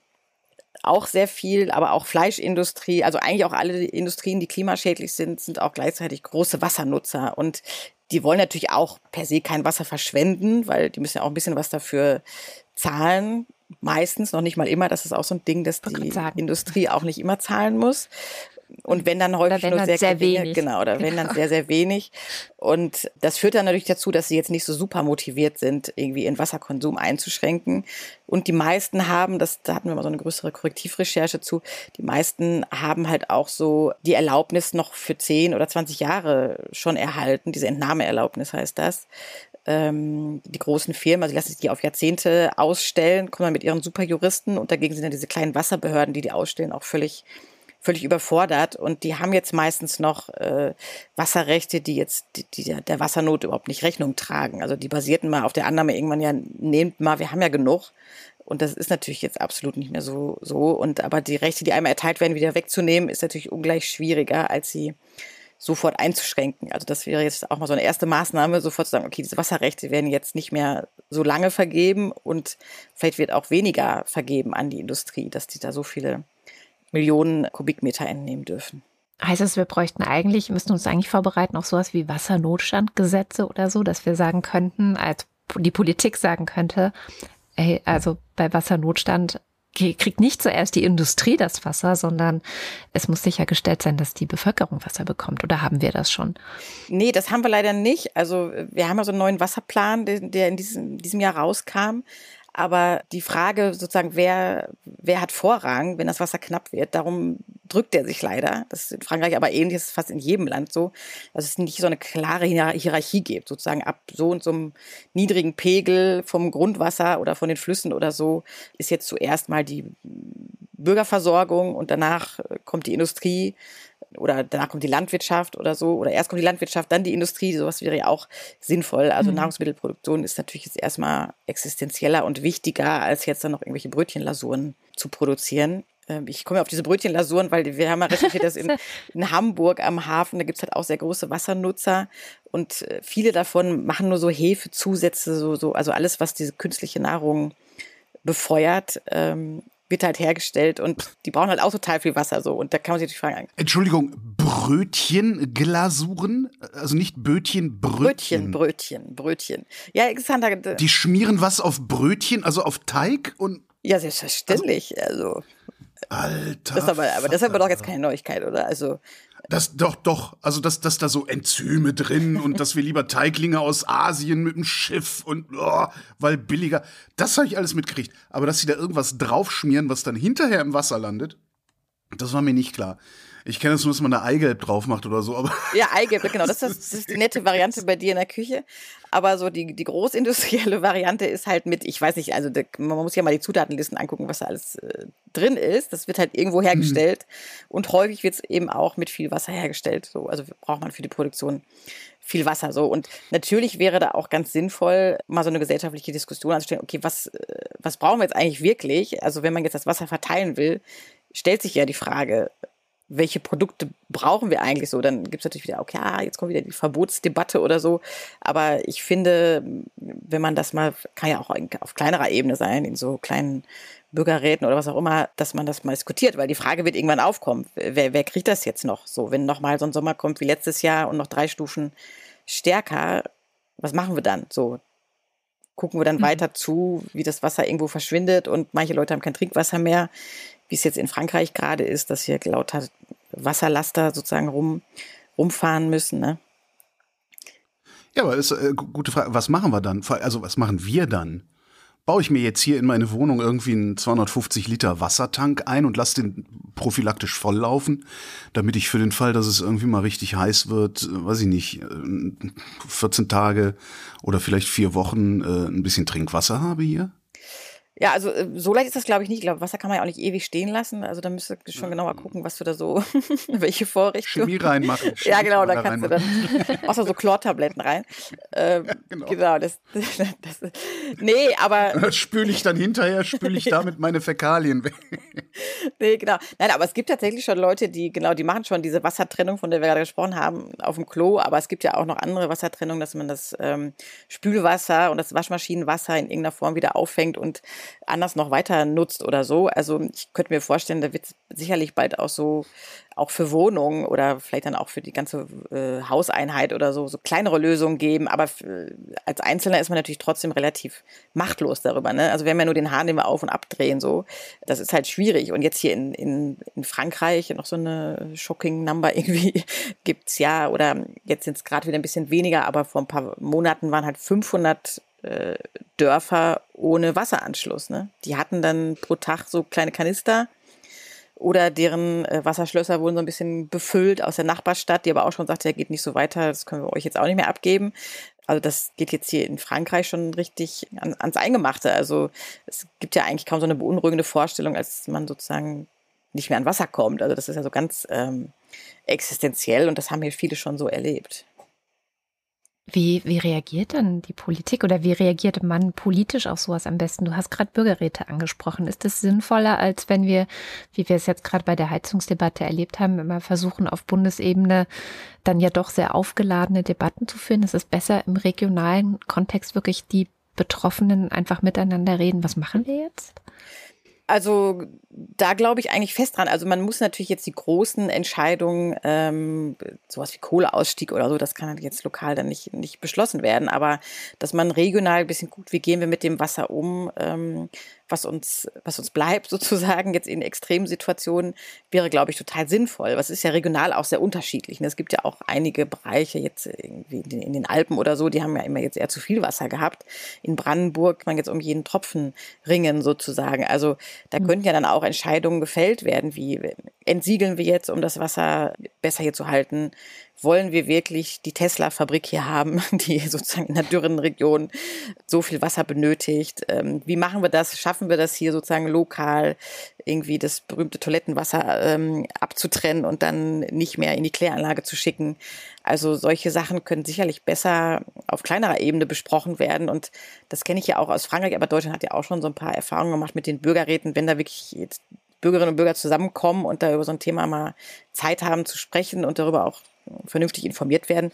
auch sehr viel, aber auch Fleischindustrie, also eigentlich auch alle Industrien, die klimaschädlich sind, sind auch gleichzeitig große Wassernutzer und die wollen natürlich auch per se kein Wasser verschwenden, weil die müssen ja auch ein bisschen was dafür zahlen meistens, noch nicht mal immer. Das ist auch so ein Ding, dass die Industrie auch nicht immer zahlen muss. Und wenn dann häufig nur sehr, sehr wenig. Genau, oder wenn dann sehr, sehr wenig. Und das führt dann natürlich dazu, dass sie jetzt nicht so super motiviert sind, irgendwie ihren Wasserkonsum einzuschränken. Und die meisten haben, das, da hatten wir mal so eine größere Korrektivrecherche zu, die meisten haben halt auch so die Erlaubnis noch für 10 oder 20 Jahre schon erhalten. Diese Entnahmeerlaubnis heißt das ähm, die großen Firmen, also die lassen sich die auf Jahrzehnte ausstellen, kommen dann mit ihren Superjuristen und dagegen sind dann diese kleinen Wasserbehörden, die die ausstellen, auch völlig völlig überfordert und die haben jetzt meistens noch äh, Wasserrechte, die jetzt die, die der Wassernot überhaupt nicht Rechnung tragen. Also die basierten mal auf der Annahme irgendwann ja, nehmt mal, wir haben ja genug. Und das ist natürlich jetzt absolut nicht mehr so, so. Und aber die Rechte, die einmal erteilt werden, wieder wegzunehmen, ist natürlich ungleich schwieriger, als sie sofort einzuschränken. Also das wäre jetzt auch mal so eine erste Maßnahme, sofort zu sagen, okay, diese Wasserrechte werden jetzt nicht mehr so lange vergeben und vielleicht wird auch weniger vergeben an die Industrie, dass die da so viele Millionen Kubikmeter entnehmen dürfen. Heißt es, wir bräuchten eigentlich, müssten uns eigentlich vorbereiten auf sowas wie Wassernotstandgesetze oder so, dass wir sagen könnten, als die Politik sagen könnte, ey, also bei Wassernotstand kriegt nicht zuerst die Industrie das Wasser, sondern es muss sichergestellt sein, dass die Bevölkerung Wasser bekommt. Oder haben wir das schon? Nee, das haben wir leider nicht. Also wir haben ja so einen neuen Wasserplan, der in diesem, diesem Jahr rauskam. Aber die Frage sozusagen, wer, wer hat Vorrang, wenn das Wasser knapp wird, darum drückt er sich leider. Das ist in Frankreich aber ähnlich, das ist fast in jedem Land so, dass es nicht so eine klare Hierarchie gibt, sozusagen ab so und so einem niedrigen Pegel vom Grundwasser oder von den Flüssen oder so ist jetzt zuerst mal die Bürgerversorgung und danach kommt die Industrie oder danach kommt die Landwirtschaft oder so, oder erst kommt die Landwirtschaft, dann die Industrie, sowas wäre ja auch sinnvoll. Also mhm. Nahrungsmittelproduktion ist natürlich jetzt erstmal existenzieller und wichtiger, als jetzt dann noch irgendwelche Brötchenlasuren zu produzieren. Ähm, ich komme auf diese Brötchenlasuren, weil wir haben ja recherchiert, dass in, in Hamburg am Hafen, da gibt's halt auch sehr große Wassernutzer und äh, viele davon machen nur so Hefezusätze, so, so, also alles, was diese künstliche Nahrung befeuert. Ähm, wird halt hergestellt und die brauchen halt auch total viel Wasser so. Und da kann man sich natürlich fragen. Entschuldigung, Brötchenglasuren? Also nicht Bötchen, Brötchen. Brötchen, Brötchen, Brötchen. Ja, interessant. Die schmieren was auf Brötchen, also auf Teig und. Ja, selbstverständlich. Also. Alter. Das aber, aber das ist aber doch jetzt keine Neuigkeit, oder? Also das doch, doch, also dass, dass da so Enzyme drin und dass wir lieber Teiglinge aus Asien mit dem Schiff und oh, weil billiger. Das habe ich alles mitgekriegt. Aber dass sie da irgendwas draufschmieren, was dann hinterher im Wasser landet, das war mir nicht klar. Ich kenne es nur, dass man da Eigelb drauf macht oder so. Aber ja, Eigelb, genau. Das ist, das ist die nette Variante bei dir in der Küche. Aber so die, die großindustrielle Variante ist halt mit, ich weiß nicht, also man muss ja mal die Zutatenlisten angucken, was da alles äh, drin ist. Das wird halt irgendwo hergestellt. Mhm. Und häufig wird es eben auch mit viel Wasser hergestellt. So, also braucht man für die Produktion viel Wasser so. Und natürlich wäre da auch ganz sinnvoll, mal so eine gesellschaftliche Diskussion anzustellen, okay, was, äh, was brauchen wir jetzt eigentlich wirklich? Also wenn man jetzt das Wasser verteilen will, stellt sich ja die Frage, welche Produkte brauchen wir eigentlich so? Dann gibt es natürlich wieder, okay, ah, jetzt kommt wieder die Verbotsdebatte oder so. Aber ich finde, wenn man das mal, kann ja auch auf kleinerer Ebene sein, in so kleinen Bürgerräten oder was auch immer, dass man das mal diskutiert, weil die Frage wird irgendwann aufkommen. Wer, wer kriegt das jetzt noch? So, wenn nochmal so ein Sommer kommt wie letztes Jahr und noch drei Stufen stärker, was machen wir dann? So, gucken wir dann mhm. weiter zu, wie das Wasser irgendwo verschwindet und manche Leute haben kein Trinkwasser mehr wie es jetzt in Frankreich gerade ist, dass hier lauter Wasserlaster sozusagen rum, rumfahren müssen. Ne? Ja, aber das ist eine äh, gute Frage. Was machen wir dann? Also was machen wir dann? Baue ich mir jetzt hier in meine Wohnung irgendwie einen 250 Liter Wassertank ein und lasse den prophylaktisch volllaufen, damit ich für den Fall, dass es irgendwie mal richtig heiß wird, äh, weiß ich nicht, 14 äh, Tage oder vielleicht vier Wochen ein bisschen Trinkwasser habe hier? Ja, also äh, so leicht ist das, glaube ich, nicht. Ich glaube, Wasser kann man ja auch nicht ewig stehen lassen. Also da müsst ihr schon genauer gucken, was du da so, welche Vorrichtungen. Chemie reinmachen. Chemie ja, genau, da kannst reinmachen. du dann außer so Chlortabletten rein. Ähm, ja, genau. genau das, das, das, nee, aber. Das spüle ich dann hinterher, spüle ich damit meine Fäkalien weg. nee, genau. Nein, aber es gibt tatsächlich schon Leute, die, genau, die machen schon diese Wassertrennung, von der wir gerade gesprochen haben, auf dem Klo. Aber es gibt ja auch noch andere Wassertrennung, dass man das ähm, Spülwasser und das Waschmaschinenwasser in irgendeiner Form wieder auffängt und anders noch weiter nutzt oder so. Also ich könnte mir vorstellen, da wird sicherlich bald auch so auch für Wohnungen oder vielleicht dann auch für die ganze äh, Hauseinheit oder so, so kleinere Lösungen geben. Aber als Einzelner ist man natürlich trotzdem relativ machtlos darüber. Ne? Also wir ja nur den Hahn, den wir auf und abdrehen. So. Das ist halt schwierig. Und jetzt hier in, in, in Frankreich noch so eine shocking Number irgendwie gibt's ja. Oder jetzt sind es gerade wieder ein bisschen weniger, aber vor ein paar Monaten waren halt 500 Dörfer ohne Wasseranschluss. Ne? Die hatten dann pro Tag so kleine Kanister oder deren äh, Wasserschlösser wurden so ein bisschen befüllt aus der Nachbarstadt, die aber auch schon sagte, der geht nicht so weiter, das können wir euch jetzt auch nicht mehr abgeben. Also das geht jetzt hier in Frankreich schon richtig an, ans Eingemachte. Also es gibt ja eigentlich kaum so eine beunruhigende Vorstellung, als man sozusagen nicht mehr an Wasser kommt. Also das ist ja so ganz ähm, existenziell und das haben hier viele schon so erlebt. Wie, wie reagiert dann die Politik oder wie reagiert man politisch auf sowas am besten? Du hast gerade Bürgerräte angesprochen. Ist das sinnvoller, als wenn wir, wie wir es jetzt gerade bei der Heizungsdebatte erlebt haben, immer versuchen, auf Bundesebene dann ja doch sehr aufgeladene Debatten zu führen? Ist es besser, im regionalen Kontext wirklich die Betroffenen einfach miteinander reden? Was machen wir jetzt? Also da glaube ich eigentlich fest dran. Also man muss natürlich jetzt die großen Entscheidungen, ähm, sowas wie Kohleausstieg oder so, das kann halt jetzt lokal dann nicht, nicht beschlossen werden. Aber dass man regional ein bisschen guckt, wie gehen wir mit dem Wasser um, ähm, was uns, was uns bleibt sozusagen jetzt in Extremsituationen, wäre, glaube ich, total sinnvoll. Was ist ja regional auch sehr unterschiedlich. Ne? Es gibt ja auch einige Bereiche jetzt irgendwie in den Alpen oder so, die haben ja immer jetzt eher zu viel Wasser gehabt. In Brandenburg man jetzt um jeden Tropfen ringen sozusagen. Also da mhm. könnten ja dann auch Entscheidungen gefällt werden, wie entsiegeln wir jetzt, um das Wasser besser hier zu halten? Wollen wir wirklich die Tesla-Fabrik hier haben, die sozusagen in einer dürren Region so viel Wasser benötigt? Ähm, wie machen wir das? Schaffen wir das hier sozusagen lokal irgendwie das berühmte Toilettenwasser ähm, abzutrennen und dann nicht mehr in die Kläranlage zu schicken? Also solche Sachen können sicherlich besser auf kleinerer Ebene besprochen werden. Und das kenne ich ja auch aus Frankreich, aber Deutschland hat ja auch schon so ein paar Erfahrungen gemacht mit den Bürgerräten, wenn da wirklich jetzt Bürgerinnen und Bürger zusammenkommen und da über so ein Thema mal Zeit haben zu sprechen und darüber auch vernünftig informiert werden,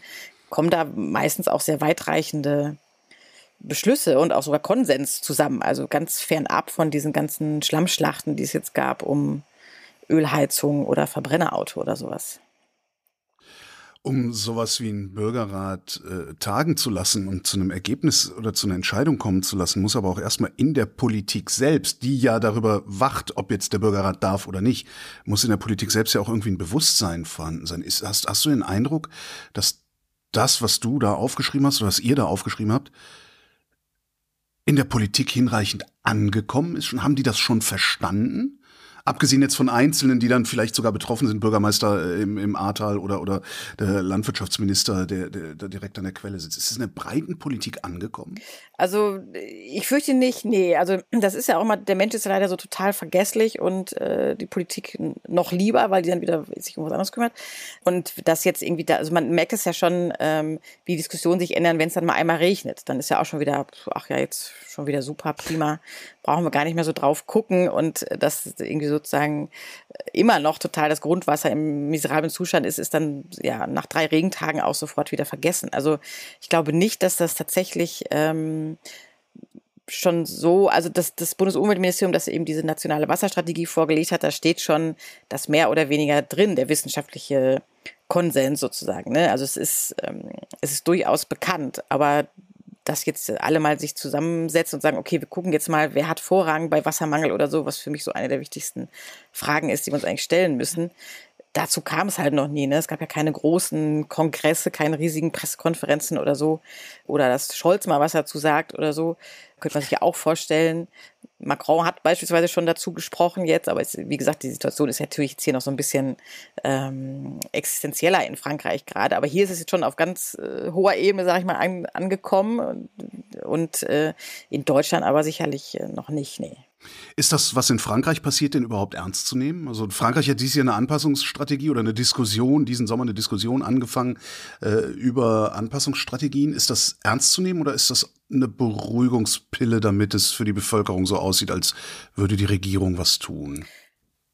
kommen da meistens auch sehr weitreichende Beschlüsse und auch sogar Konsens zusammen. Also ganz fernab von diesen ganzen Schlammschlachten, die es jetzt gab um Ölheizung oder Verbrennerauto oder sowas um sowas wie ein Bürgerrat äh, tagen zu lassen und zu einem Ergebnis oder zu einer Entscheidung kommen zu lassen, muss aber auch erstmal in der Politik selbst, die ja darüber wacht, ob jetzt der Bürgerrat darf oder nicht, muss in der Politik selbst ja auch irgendwie ein Bewusstsein vorhanden sein. Ist, hast, hast du den Eindruck, dass das, was du da aufgeschrieben hast oder was ihr da aufgeschrieben habt, in der Politik hinreichend angekommen ist? Haben die das schon verstanden? Abgesehen jetzt von Einzelnen, die dann vielleicht sogar betroffen sind, Bürgermeister äh, im, im Ahrtal oder, oder der Landwirtschaftsminister, der, der, der direkt an der Quelle sitzt. Ist es in der breiten Politik angekommen? Also ich fürchte nicht, nee. Also das ist ja auch mal, der Mensch ist ja leider so total vergesslich und äh, die Politik noch lieber, weil die dann wieder sich um was anderes kümmert. Und das jetzt irgendwie da, also man merkt es ja schon, ähm, wie Diskussionen sich ändern, wenn es dann mal einmal regnet. Dann ist ja auch schon wieder, ach ja, jetzt schon wieder super, prima, brauchen wir gar nicht mehr so drauf gucken und das irgendwie sozusagen immer noch total das Grundwasser im miserablen Zustand ist, ist dann ja nach drei Regentagen auch sofort wieder vergessen. Also ich glaube nicht, dass das tatsächlich ähm, schon so, also das, das Bundesumweltministerium, das eben diese nationale Wasserstrategie vorgelegt hat, da steht schon das mehr oder weniger drin, der wissenschaftliche Konsens sozusagen. Ne? Also es ist, ähm, es ist durchaus bekannt, aber dass jetzt alle mal sich zusammensetzen und sagen, okay, wir gucken jetzt mal, wer hat Vorrang bei Wassermangel oder so, was für mich so eine der wichtigsten Fragen ist, die wir uns eigentlich stellen müssen. Dazu kam es halt noch nie. Ne? Es gab ja keine großen Kongresse, keine riesigen Pressekonferenzen oder so. Oder dass Scholz mal was dazu sagt oder so. Könnte man sich ja auch vorstellen. Macron hat beispielsweise schon dazu gesprochen jetzt, aber es, wie gesagt, die Situation ist natürlich jetzt hier noch so ein bisschen ähm, existenzieller in Frankreich gerade. Aber hier ist es jetzt schon auf ganz äh, hoher Ebene, sage ich mal, an, angekommen und, und äh, in Deutschland aber sicherlich äh, noch nicht. Nee. Ist das, was in Frankreich passiert, denn überhaupt ernst zu nehmen? Also Frankreich hat dieses Jahr eine Anpassungsstrategie oder eine Diskussion, diesen Sommer eine Diskussion angefangen äh, über Anpassungsstrategien. Ist das ernst zu nehmen oder ist das eine Beruhigungspille, damit es für die Bevölkerung so aussieht, als würde die Regierung was tun?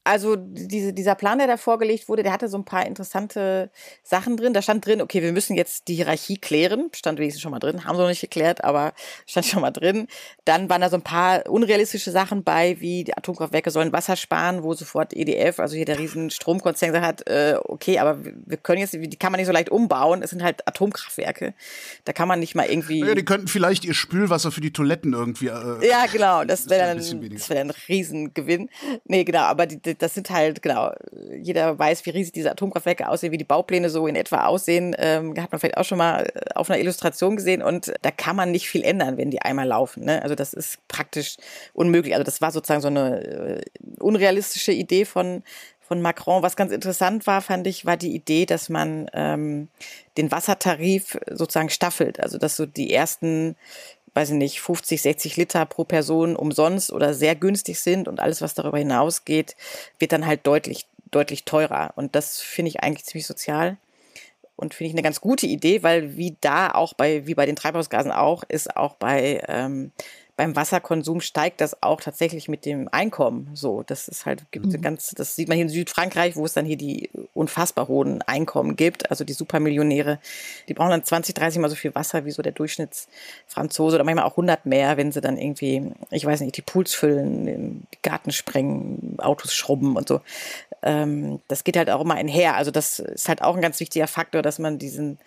Also diese, dieser Plan, der da vorgelegt wurde, der hatte so ein paar interessante Sachen drin. Da stand drin, okay, wir müssen jetzt die Hierarchie klären. Stand wenigstens schon mal drin, haben sie noch nicht geklärt, aber stand schon mal drin. Dann waren da so ein paar unrealistische Sachen bei, wie die Atomkraftwerke sollen Wasser sparen, wo sofort EDF, also hier der riesen Stromkonzern, gesagt hat, äh, okay, aber wir können jetzt, die kann man nicht so leicht umbauen. Es sind halt Atomkraftwerke. Da kann man nicht mal irgendwie. Ja, die könnten vielleicht ihr Spülwasser für die Toiletten irgendwie. Äh, ja, genau. Das wäre dann, das wäre ein Riesengewinn. Nee, genau. Aber die, das sind halt, genau, jeder weiß, wie riesig diese Atomkraftwerke aussehen, wie die Baupläne so in etwa aussehen. Ähm, hat man vielleicht auch schon mal äh, auf einer Illustration gesehen und da kann man nicht viel ändern, wenn die einmal laufen. Ne? Also das ist praktisch unmöglich. Also das war sozusagen so eine äh, unrealistische Idee von von Macron. Was ganz interessant war, fand ich, war die Idee, dass man ähm, den Wassertarif sozusagen staffelt. Also dass so die ersten weiß ich nicht, 50, 60 Liter pro Person umsonst oder sehr günstig sind und alles, was darüber hinausgeht, wird dann halt deutlich, deutlich teurer. Und das finde ich eigentlich ziemlich sozial und finde ich eine ganz gute Idee, weil wie da auch bei, wie bei den Treibhausgasen auch, ist auch bei ähm, beim Wasserkonsum steigt das auch tatsächlich mit dem Einkommen. So, das ist halt gibt mhm. ganz, das sieht man hier in Südfrankreich, wo es dann hier die unfassbar hohen Einkommen gibt. Also die Supermillionäre, die brauchen dann 20, 30 mal so viel Wasser wie so der Durchschnittsfranzose oder manchmal auch 100 mehr, wenn sie dann irgendwie, ich weiß nicht, die Pools füllen, den Garten sprengen, Autos schrubben und so. Ähm, das geht halt auch immer einher. Also das ist halt auch ein ganz wichtiger Faktor, dass man diesen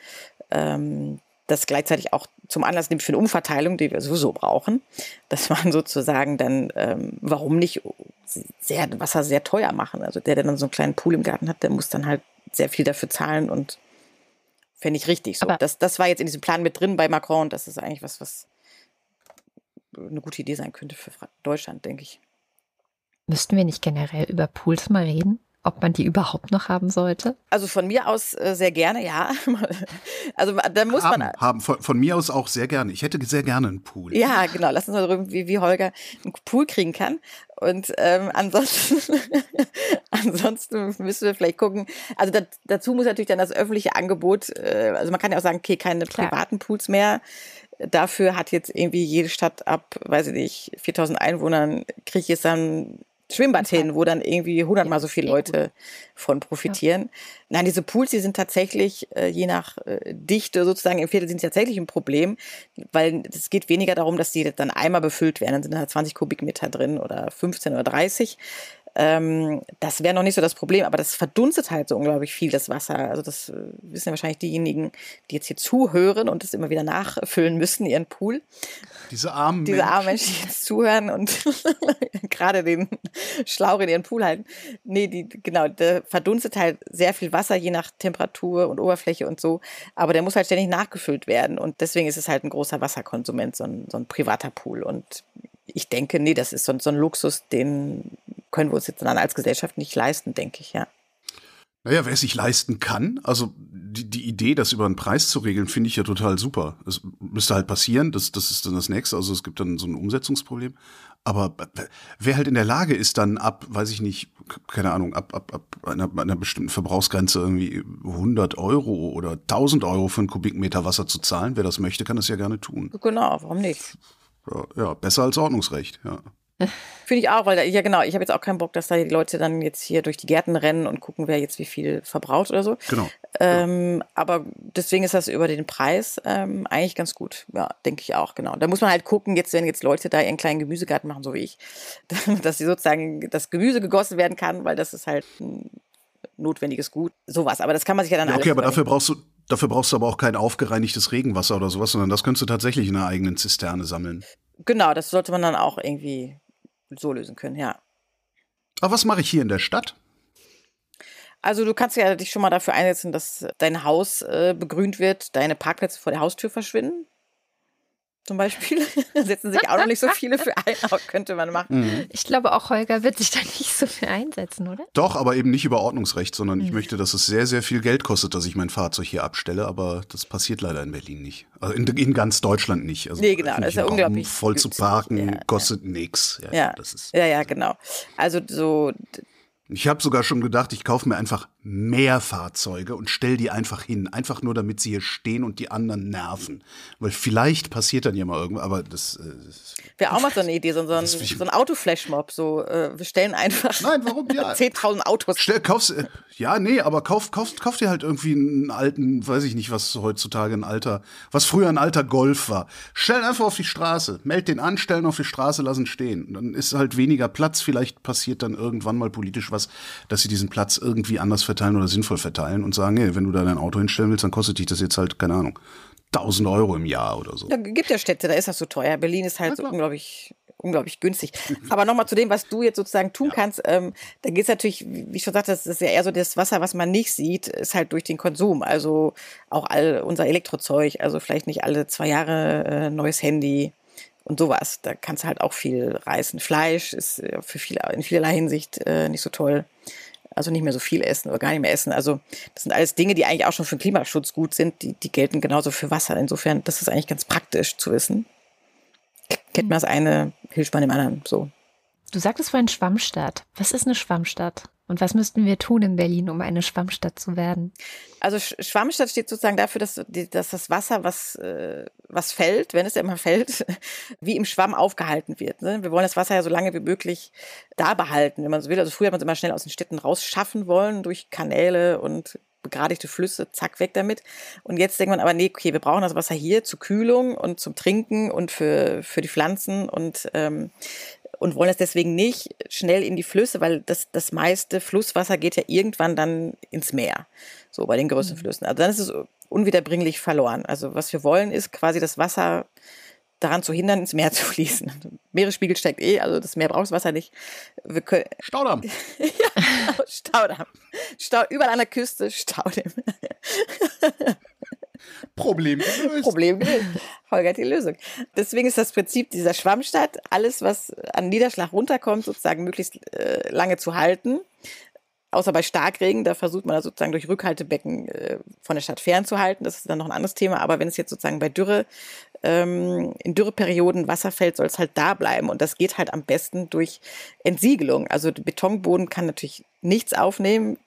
ähm, das gleichzeitig auch zum Anlass nimmt für eine Umverteilung, die wir sowieso brauchen, dass man sozusagen dann, ähm, warum nicht sehr, Wasser sehr teuer machen. Also der, der dann so einen kleinen Pool im Garten hat, der muss dann halt sehr viel dafür zahlen und fände ich richtig so. Aber das, das war jetzt in diesem Plan mit drin bei Macron und das ist eigentlich was, was eine gute Idee sein könnte für Deutschland, denke ich. Müssten wir nicht generell über Pools mal reden? Ob man die überhaupt noch haben sollte? Also von mir aus äh, sehr gerne, ja. also da muss haben, man haben von, von, mir aus auch sehr gerne. Ich hätte sehr gerne einen Pool. Ja, genau. Lass uns mal darüber, wie, wie Holger einen Pool kriegen kann. Und ähm, ansonsten, ansonsten müssen wir vielleicht gucken. Also da, dazu muss natürlich dann das öffentliche Angebot. Äh, also man kann ja auch sagen, okay, keine Klar. privaten Pools mehr. Dafür hat jetzt irgendwie jede Stadt ab, weiß ich nicht, 4000 Einwohnern, kriege ich jetzt dann Schwimmbad hin, wo dann irgendwie hundertmal so viele Leute von profitieren. Ja. Nein, diese Pools, die sind tatsächlich, äh, je nach äh, Dichte sozusagen im Viertel, sind tatsächlich ein Problem, weil es geht weniger darum, dass die dann einmal befüllt werden, dann sind da 20 Kubikmeter drin oder 15 oder 30, ähm, das wäre noch nicht so das Problem, aber das verdunstet halt so unglaublich viel, das Wasser. Also das äh, wissen ja wahrscheinlich diejenigen, die jetzt hier zuhören und das immer wieder nachfüllen müssen, ihren Pool. Diese armen Diese armen Menschen, die jetzt zuhören und gerade den Schlauch in ihren Pool halten. Nee, die, genau, der verdunstet halt sehr viel Wasser, je nach Temperatur und Oberfläche und so. Aber der muss halt ständig nachgefüllt werden. Und deswegen ist es halt ein großer Wasserkonsument, so ein, so ein privater Pool. Und ich denke, nee, das ist so, so ein Luxus, den können wir uns jetzt dann als Gesellschaft nicht leisten, denke ich, ja. Naja, wer es sich leisten kann, also die, die Idee, das über einen Preis zu regeln, finde ich ja total super. Es müsste halt passieren, das, das ist dann das nächste, also es gibt dann so ein Umsetzungsproblem. Aber wer halt in der Lage ist, dann ab, weiß ich nicht, keine Ahnung, ab, ab, ab einer, einer bestimmten Verbrauchsgrenze irgendwie 100 Euro oder 1000 Euro für einen Kubikmeter Wasser zu zahlen, wer das möchte, kann das ja gerne tun. Genau, warum nicht? Ja, besser als Ordnungsrecht, ja. Finde ich auch, weil ja genau, ich habe jetzt auch keinen Bock, dass da die Leute dann jetzt hier durch die Gärten rennen und gucken, wer jetzt wie viel verbraucht oder so. Genau. Ähm, ja. Aber deswegen ist das über den Preis ähm, eigentlich ganz gut. Ja, denke ich auch, genau. Da muss man halt gucken, jetzt wenn jetzt Leute da ihren kleinen Gemüsegarten machen, so wie ich, dass sie sozusagen das Gemüse gegossen werden kann, weil das ist halt ein notwendiges Gut. Sowas. Aber das kann man sich ja dann ja, Okay, aber dafür brauchst du Dafür brauchst du aber auch kein aufgereinigtes Regenwasser oder sowas, sondern das könntest du tatsächlich in einer eigenen Zisterne sammeln. Genau, das sollte man dann auch irgendwie so lösen können, ja. Aber was mache ich hier in der Stadt? Also du kannst ja dich schon mal dafür einsetzen, dass dein Haus äh, begrünt wird, deine Parkplätze vor der Haustür verschwinden zum Beispiel. da setzen sich auch noch nicht so viele für ein, aber könnte man machen. Mhm. Ich glaube, auch Holger wird sich da nicht so viel einsetzen, oder? Doch, aber eben nicht über Ordnungsrecht, sondern mhm. ich möchte, dass es sehr, sehr viel Geld kostet, dass ich mein Fahrzeug hier abstelle, aber das passiert leider in Berlin nicht. Also in, in ganz Deutschland nicht. Also nee, genau, das ist ja unglaublich. Voll zu parken ja, kostet ja. nichts. Ja, ja, das ist, ja, ja, genau. Also so. Ich habe sogar schon gedacht, ich kaufe mir einfach mehr Fahrzeuge und stell die einfach hin. Einfach nur, damit sie hier stehen und die anderen nerven. Weil vielleicht passiert dann ja mal irgendwas, aber das. Äh, Wäre auch mal so eine Idee, so, so ein, so ein Autoflashmob. So, äh, wir stellen einfach Nein, warum? Ja. 10.000 Autos. Stell, kaufst, äh, ja, nee, aber kauf, kauf, kauf dir halt irgendwie einen alten, weiß ich nicht, was heutzutage ein alter, was früher ein alter Golf war. Stell einfach auf die Straße, meld den an, stellen auf die Straße, lassen stehen. Dann ist halt weniger Platz. Vielleicht passiert dann irgendwann mal politisch was, dass sie diesen Platz irgendwie anders verteilen oder sinnvoll verteilen und sagen, nee, wenn du da dein Auto hinstellen willst, dann kostet dich das jetzt halt, keine Ahnung, 1000 Euro im Jahr oder so. Da gibt ja Städte, da ist das so teuer. Berlin ist halt so unglaublich, unglaublich günstig. Aber nochmal zu dem, was du jetzt sozusagen tun ja. kannst, ähm, da geht es natürlich, wie ich schon sagte, das ist ja eher so das Wasser, was man nicht sieht, ist halt durch den Konsum. Also auch all unser Elektrozeug, also vielleicht nicht alle zwei Jahre äh, neues Handy und sowas. Da kannst du halt auch viel reißen. Fleisch ist äh, für viele, in vielerlei Hinsicht äh, nicht so toll also nicht mehr so viel essen oder gar nicht mehr essen. Also das sind alles Dinge, die eigentlich auch schon für den Klimaschutz gut sind, die, die gelten genauso für Wasser. Insofern, das ist eigentlich ganz praktisch zu wissen. Kennt man das eine, hilft man dem anderen so. Du sagtest vorhin Schwammstadt. Was ist eine Schwammstadt? Und was müssten wir tun in Berlin, um eine Schwammstadt zu werden? Also Schwammstadt steht sozusagen dafür, dass, dass das Wasser, was, äh, was fällt, wenn es ja immer fällt, wie im Schwamm aufgehalten wird. Ne? Wir wollen das Wasser ja so lange wie möglich da behalten, wenn man so will. Also früher hat man es immer schnell aus den Städten rausschaffen wollen durch Kanäle und begradigte Flüsse, zack, weg damit. Und jetzt denkt man aber, nee, okay, wir brauchen das Wasser hier zur Kühlung und zum Trinken und für, für die Pflanzen und ähm, und wollen es deswegen nicht schnell in die Flüsse, weil das, das meiste Flusswasser geht ja irgendwann dann ins Meer. So bei den größten mhm. Flüssen. Also dann ist es unwiederbringlich verloren. Also was wir wollen, ist quasi das Wasser daran zu hindern, ins Meer zu fließen. Meeresspiegel steigt eh, also das Meer braucht das Wasser nicht. Wir können, Staudamm. ja, Staudamm. Stau, überall an der Küste Staudamm. Problem gelöst. Problem gelöst. Holger hat die Lösung. Deswegen ist das Prinzip dieser Schwammstadt, alles, was an Niederschlag runterkommt, sozusagen möglichst äh, lange zu halten. Außer bei Starkregen, da versucht man da sozusagen durch Rückhaltebecken äh, von der Stadt fernzuhalten. Das ist dann noch ein anderes Thema. Aber wenn es jetzt sozusagen bei Dürre, ähm, in Dürreperioden Wasser fällt, soll es halt da bleiben. Und das geht halt am besten durch Entsiegelung. Also der Betonboden kann natürlich nichts aufnehmen,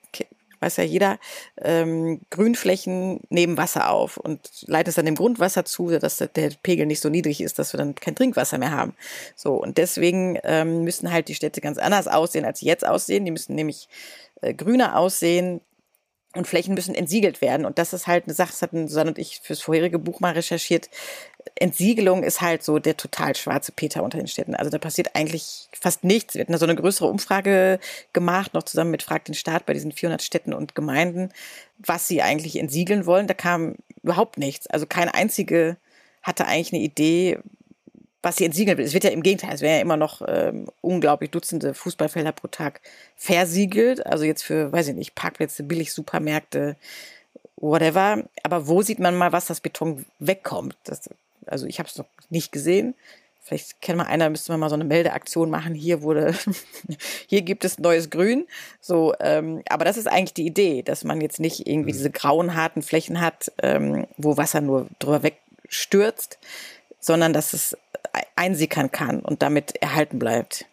weiß ja jeder, ähm, Grünflächen nehmen Wasser auf und leiten es dann dem Grundwasser zu, dass der Pegel nicht so niedrig ist, dass wir dann kein Trinkwasser mehr haben. So, und deswegen ähm, müssen halt die Städte ganz anders aussehen, als sie jetzt aussehen. Die müssen nämlich äh, grüner aussehen, und Flächen müssen entsiegelt werden. Und das ist halt eine Sache, das hatten Susanne und ich fürs vorherige Buch mal recherchiert. Entsiegelung ist halt so der total schwarze Peter unter den Städten. Also da passiert eigentlich fast nichts. Wir hatten da so eine größere Umfrage gemacht, noch zusammen mit Frag den Staat bei diesen 400 Städten und Gemeinden, was sie eigentlich entsiegeln wollen. Da kam überhaupt nichts. Also keine einzige hatte eigentlich eine Idee, was sie entsiegeln will. Es wird ja im Gegenteil, es werden ja immer noch ähm, unglaublich Dutzende Fußballfelder pro Tag versiegelt. Also jetzt für, weiß ich nicht, Parkplätze, Billig-Supermärkte, whatever. Aber wo sieht man mal, was das Beton wegkommt? Das, also ich habe es noch nicht gesehen. Vielleicht kennt man einer, müsste man mal so eine Meldeaktion machen. Hier wurde, hier gibt es neues Grün. So, ähm, aber das ist eigentlich die Idee, dass man jetzt nicht irgendwie mhm. diese grauen harten Flächen hat, ähm, wo Wasser nur drüber wegstürzt, sondern dass es einsickern kann und damit erhalten bleibt.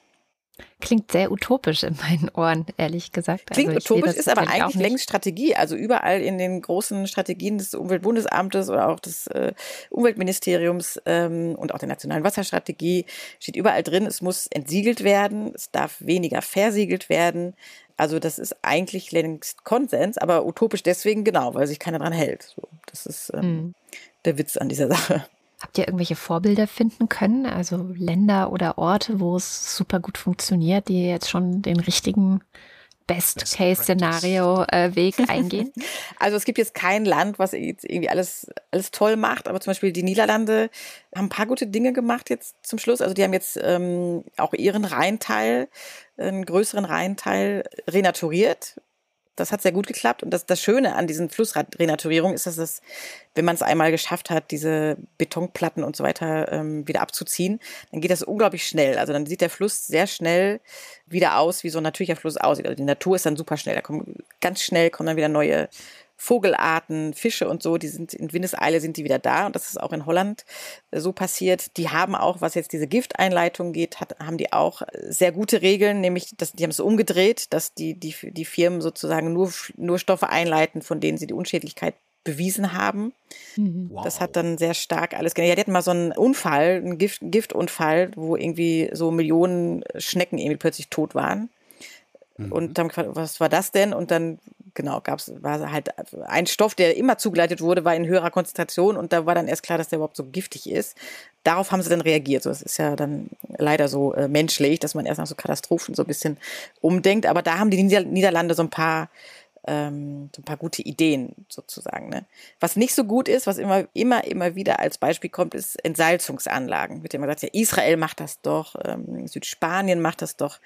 Klingt sehr utopisch in meinen Ohren, ehrlich gesagt. Klingt also utopisch, ist aber eigentlich längst Strategie. Also überall in den großen Strategien des Umweltbundesamtes oder auch des äh, Umweltministeriums ähm, und auch der Nationalen Wasserstrategie steht überall drin, es muss entsiegelt werden, es darf weniger versiegelt werden. Also das ist eigentlich längst Konsens, aber utopisch deswegen genau, weil sich keiner dran hält. So, das ist ähm, mhm. der Witz an dieser Sache. Habt ihr irgendwelche Vorbilder finden können? Also Länder oder Orte, wo es super gut funktioniert, die jetzt schon den richtigen Best-Case-Szenario-Weg äh, eingehen? Also es gibt jetzt kein Land, was jetzt irgendwie alles, alles toll macht, aber zum Beispiel die Niederlande haben ein paar gute Dinge gemacht jetzt zum Schluss. Also die haben jetzt ähm, auch ihren Rheinteil, einen größeren Rheinteil renaturiert das hat sehr gut geklappt. Und das, das Schöne an diesen Flussrenaturierungen ist, dass es, wenn man es einmal geschafft hat, diese Betonplatten und so weiter ähm, wieder abzuziehen, dann geht das unglaublich schnell. Also dann sieht der Fluss sehr schnell wieder aus, wie so ein natürlicher Fluss aussieht. Also die Natur ist dann super schnell. Da kommen ganz schnell kommen dann wieder neue Vogelarten, Fische und so, die sind in Windeseile sind die wieder da und das ist auch in Holland äh, so passiert. Die haben auch, was jetzt diese Gifteinleitung geht, hat, haben die auch sehr gute Regeln, nämlich, dass die haben es umgedreht, dass die, die, die Firmen sozusagen nur, nur Stoffe einleiten, von denen sie die Unschädlichkeit bewiesen haben. Mhm. Wow. Das hat dann sehr stark alles geändert. Ja, die hatten mal so einen Unfall, einen Gift, Giftunfall, wo irgendwie so Millionen Schnecken irgendwie plötzlich tot waren. Mhm. Und dann gefragt, was war das denn? Und dann, genau, gab es, war halt ein Stoff, der immer zugeleitet wurde, war in höherer Konzentration und da war dann erst klar, dass der überhaupt so giftig ist. Darauf haben sie dann reagiert. So, das ist ja dann leider so äh, menschlich, dass man erst nach so Katastrophen so ein bisschen umdenkt. Aber da haben die Niederlande so ein paar ähm, so ein paar gute Ideen sozusagen. Ne? Was nicht so gut ist, was immer, immer, immer wieder als Beispiel kommt, ist Entsalzungsanlagen. Wird immer gesagt, ja, Israel macht das doch, ähm, Südspanien macht das doch.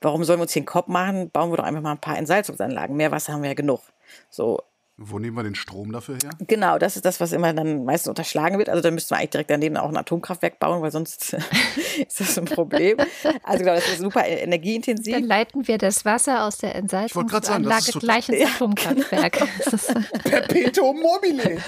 Warum sollen wir uns hier einen Kopf machen? Bauen wir doch einfach mal ein paar Entsalzungsanlagen. Mehr Wasser haben wir ja genug. So, wo nehmen wir den Strom dafür her? Genau, das ist das, was immer dann meistens unterschlagen wird. Also da müssten wir eigentlich direkt daneben auch ein Atomkraftwerk bauen, weil sonst ist das ein Problem. Also genau, das ist super energieintensiv. Dann leiten wir das Wasser aus der Entsalzungsanlage gleich ins Atomkraftwerk. Perpetuum mobile.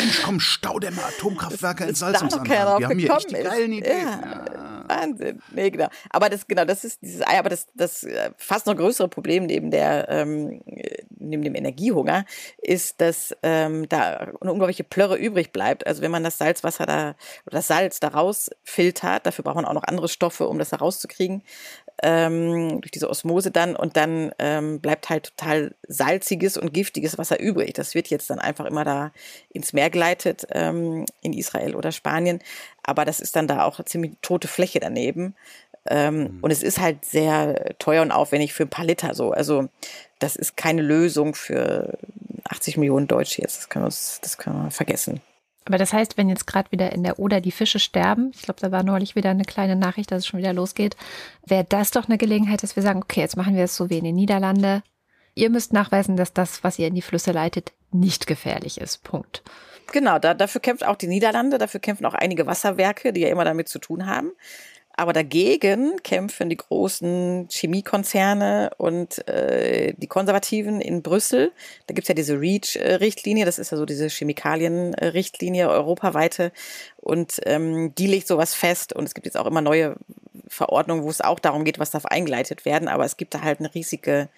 Mensch, komm, Staudämme, Atomkraftwerke, Entsalzungsanlagen. Wir haben hier echt die geilen Ideen. Ja. Ja. Wahnsinn. Nee, genau. Aber das, genau, das ist dieses Ei, aber das, das äh, fast noch größere Problem neben der, ähm, neben dem Energiehunger ist, dass ähm, da eine unglaubliche Plörre übrig bleibt. Also wenn man das Salzwasser da, oder das Salz da rausfiltert, dafür braucht man auch noch andere Stoffe, um das da rauszukriegen, ähm, durch diese Osmose dann und dann ähm, bleibt halt total salziges und giftiges Wasser übrig. Das wird jetzt dann einfach immer da ins Meer geleitet ähm, in Israel oder Spanien, aber das ist dann da auch ziemlich tote Fläche daneben. Ähm, mhm. Und es ist halt sehr teuer und aufwendig für ein paar Liter so. Also das ist keine Lösung für 80 Millionen Deutsche jetzt. Das können wir, uns, das können wir vergessen. Aber das heißt, wenn jetzt gerade wieder in der Oder die Fische sterben, ich glaube, da war neulich wieder eine kleine Nachricht, dass es schon wieder losgeht, wäre das doch eine Gelegenheit, dass wir sagen, okay, jetzt machen wir es so wie in den Niederlanden. Ihr müsst nachweisen, dass das, was ihr in die Flüsse leitet, nicht gefährlich ist. Punkt. Genau, da, dafür kämpft auch die Niederlande, dafür kämpfen auch einige Wasserwerke, die ja immer damit zu tun haben. Aber dagegen kämpfen die großen Chemiekonzerne und äh, die Konservativen in Brüssel. Da gibt's ja diese REACH-Richtlinie, das ist ja so diese Chemikalien-Richtlinie, europaweite. Und ähm, die legt sowas fest. Und es gibt jetzt auch immer neue Verordnungen, wo es auch darum geht, was darf eingeleitet werden. Aber es gibt da halt eine riesige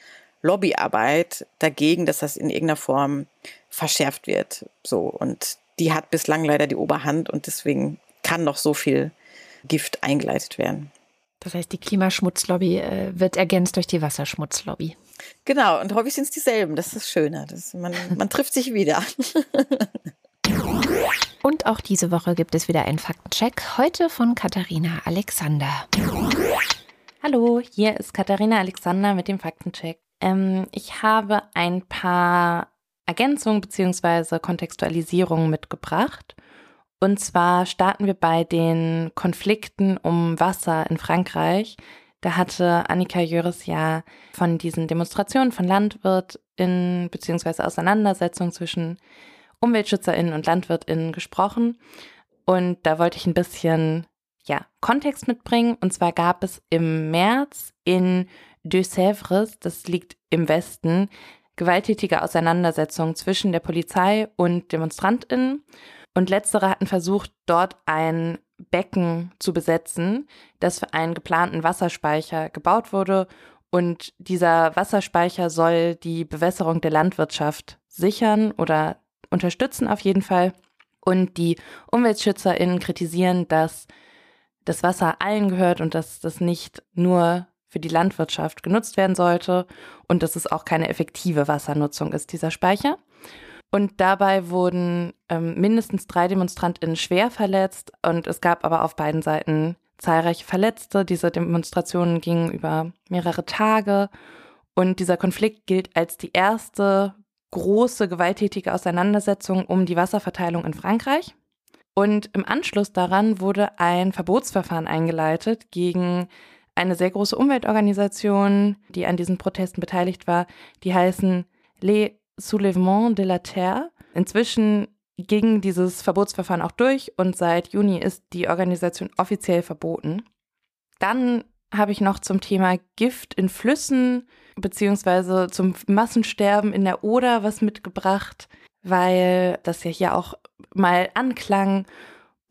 Lobbyarbeit dagegen, dass das in irgendeiner Form verschärft wird. So. Und die hat bislang leider die Oberhand und deswegen kann noch so viel Gift eingeleitet werden. Das heißt, die Klimaschmutzlobby äh, wird ergänzt durch die Wasserschmutzlobby. Genau, und häufig sind es dieselben. Das ist das Schöne. Das, man, man trifft sich wieder. und auch diese Woche gibt es wieder einen Faktencheck. Heute von Katharina Alexander. Hallo, hier ist Katharina Alexander mit dem Faktencheck. Ähm, ich habe ein paar Ergänzungen bzw. Kontextualisierungen mitgebracht. Und zwar starten wir bei den Konflikten um Wasser in Frankreich. Da hatte Annika Jöris ja von diesen Demonstrationen von LandwirtInnen beziehungsweise Auseinandersetzungen zwischen UmweltschützerInnen und LandwirtInnen gesprochen. Und da wollte ich ein bisschen ja, Kontext mitbringen. Und zwar gab es im März in Deux Sèvres, das liegt im Westen, gewalttätige Auseinandersetzungen zwischen der Polizei und DemonstrantInnen. Und letztere hatten versucht, dort ein Becken zu besetzen, das für einen geplanten Wasserspeicher gebaut wurde. Und dieser Wasserspeicher soll die Bewässerung der Landwirtschaft sichern oder unterstützen auf jeden Fall. Und die UmweltschützerInnen kritisieren, dass das Wasser allen gehört und dass das nicht nur für die Landwirtschaft genutzt werden sollte und dass es auch keine effektive Wassernutzung ist, dieser Speicher. Und dabei wurden ähm, mindestens drei DemonstrantInnen schwer verletzt und es gab aber auf beiden Seiten zahlreiche Verletzte. Diese Demonstrationen gingen über mehrere Tage und dieser Konflikt gilt als die erste große gewalttätige Auseinandersetzung um die Wasserverteilung in Frankreich. Und im Anschluss daran wurde ein Verbotsverfahren eingeleitet gegen eine sehr große Umweltorganisation, die an diesen Protesten beteiligt war. Die heißen Les Soulèvement de la Terre. Inzwischen ging dieses Verbotsverfahren auch durch und seit Juni ist die Organisation offiziell verboten. Dann habe ich noch zum Thema Gift in Flüssen beziehungsweise zum Massensterben in der Oder was mitgebracht, weil das ja hier auch mal anklang.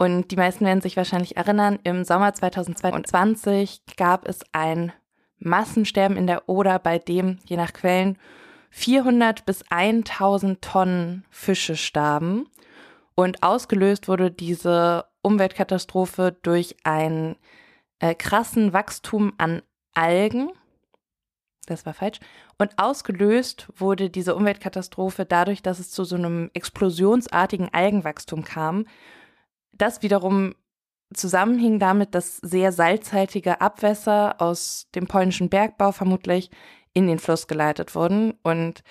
Und die meisten werden sich wahrscheinlich erinnern, im Sommer 2022 gab es ein Massensterben in der Oder, bei dem, je nach Quellen, 400 bis 1000 Tonnen Fische starben. Und ausgelöst wurde diese Umweltkatastrophe durch einen äh, krassen Wachstum an Algen. Das war falsch. Und ausgelöst wurde diese Umweltkatastrophe dadurch, dass es zu so einem explosionsartigen Algenwachstum kam. Das wiederum zusammenhing damit, dass sehr salzhaltige Abwässer aus dem polnischen Bergbau vermutlich in den Fluss geleitet wurden und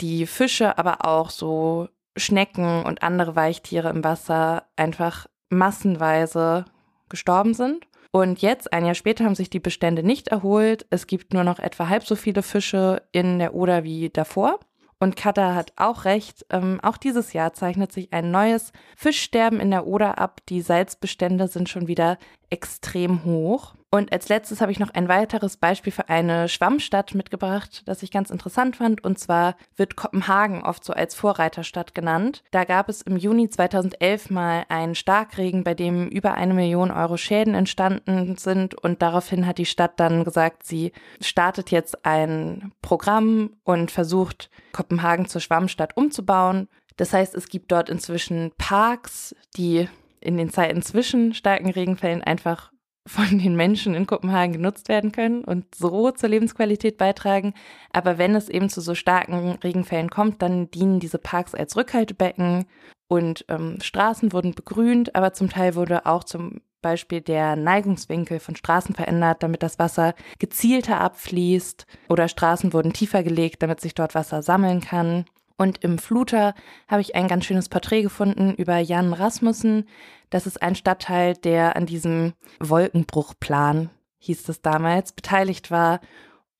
die Fische, aber auch so Schnecken und andere Weichtiere im Wasser einfach massenweise gestorben sind. Und jetzt, ein Jahr später, haben sich die Bestände nicht erholt. Es gibt nur noch etwa halb so viele Fische in der Oder wie davor. Und Kata hat auch recht. Ähm, auch dieses Jahr zeichnet sich ein neues Fischsterben in der Oder ab. Die Salzbestände sind schon wieder extrem hoch. Und als letztes habe ich noch ein weiteres Beispiel für eine Schwammstadt mitgebracht, das ich ganz interessant fand. Und zwar wird Kopenhagen oft so als Vorreiterstadt genannt. Da gab es im Juni 2011 mal einen Starkregen, bei dem über eine Million Euro Schäden entstanden sind. Und daraufhin hat die Stadt dann gesagt, sie startet jetzt ein Programm und versucht, Kopenhagen zur Schwammstadt umzubauen. Das heißt, es gibt dort inzwischen Parks, die in den Zeiten zwischen starken Regenfällen einfach von den Menschen in Kopenhagen genutzt werden können und so zur Lebensqualität beitragen. Aber wenn es eben zu so starken Regenfällen kommt, dann dienen diese Parks als Rückhaltebecken und ähm, Straßen wurden begrünt, aber zum Teil wurde auch zum Beispiel der Neigungswinkel von Straßen verändert, damit das Wasser gezielter abfließt oder Straßen wurden tiefer gelegt, damit sich dort Wasser sammeln kann. Und im Fluter habe ich ein ganz schönes Porträt gefunden über Jan Rasmussen. Das ist ein Stadtteil, der an diesem Wolkenbruchplan, hieß es damals, beteiligt war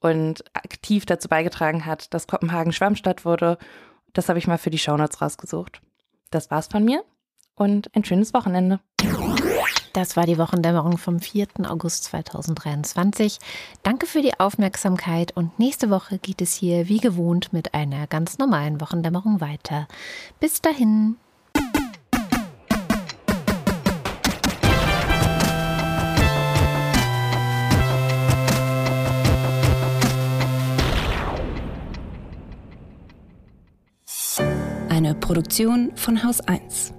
und aktiv dazu beigetragen hat, dass Kopenhagen Schwammstadt wurde. Das habe ich mal für die Shownotes rausgesucht. Das war's von mir und ein schönes Wochenende. Das war die Wochendämmerung vom 4. August 2023. Danke für die Aufmerksamkeit und nächste Woche geht es hier wie gewohnt mit einer ganz normalen Wochendämmerung weiter. Bis dahin. Eine Produktion von Haus 1.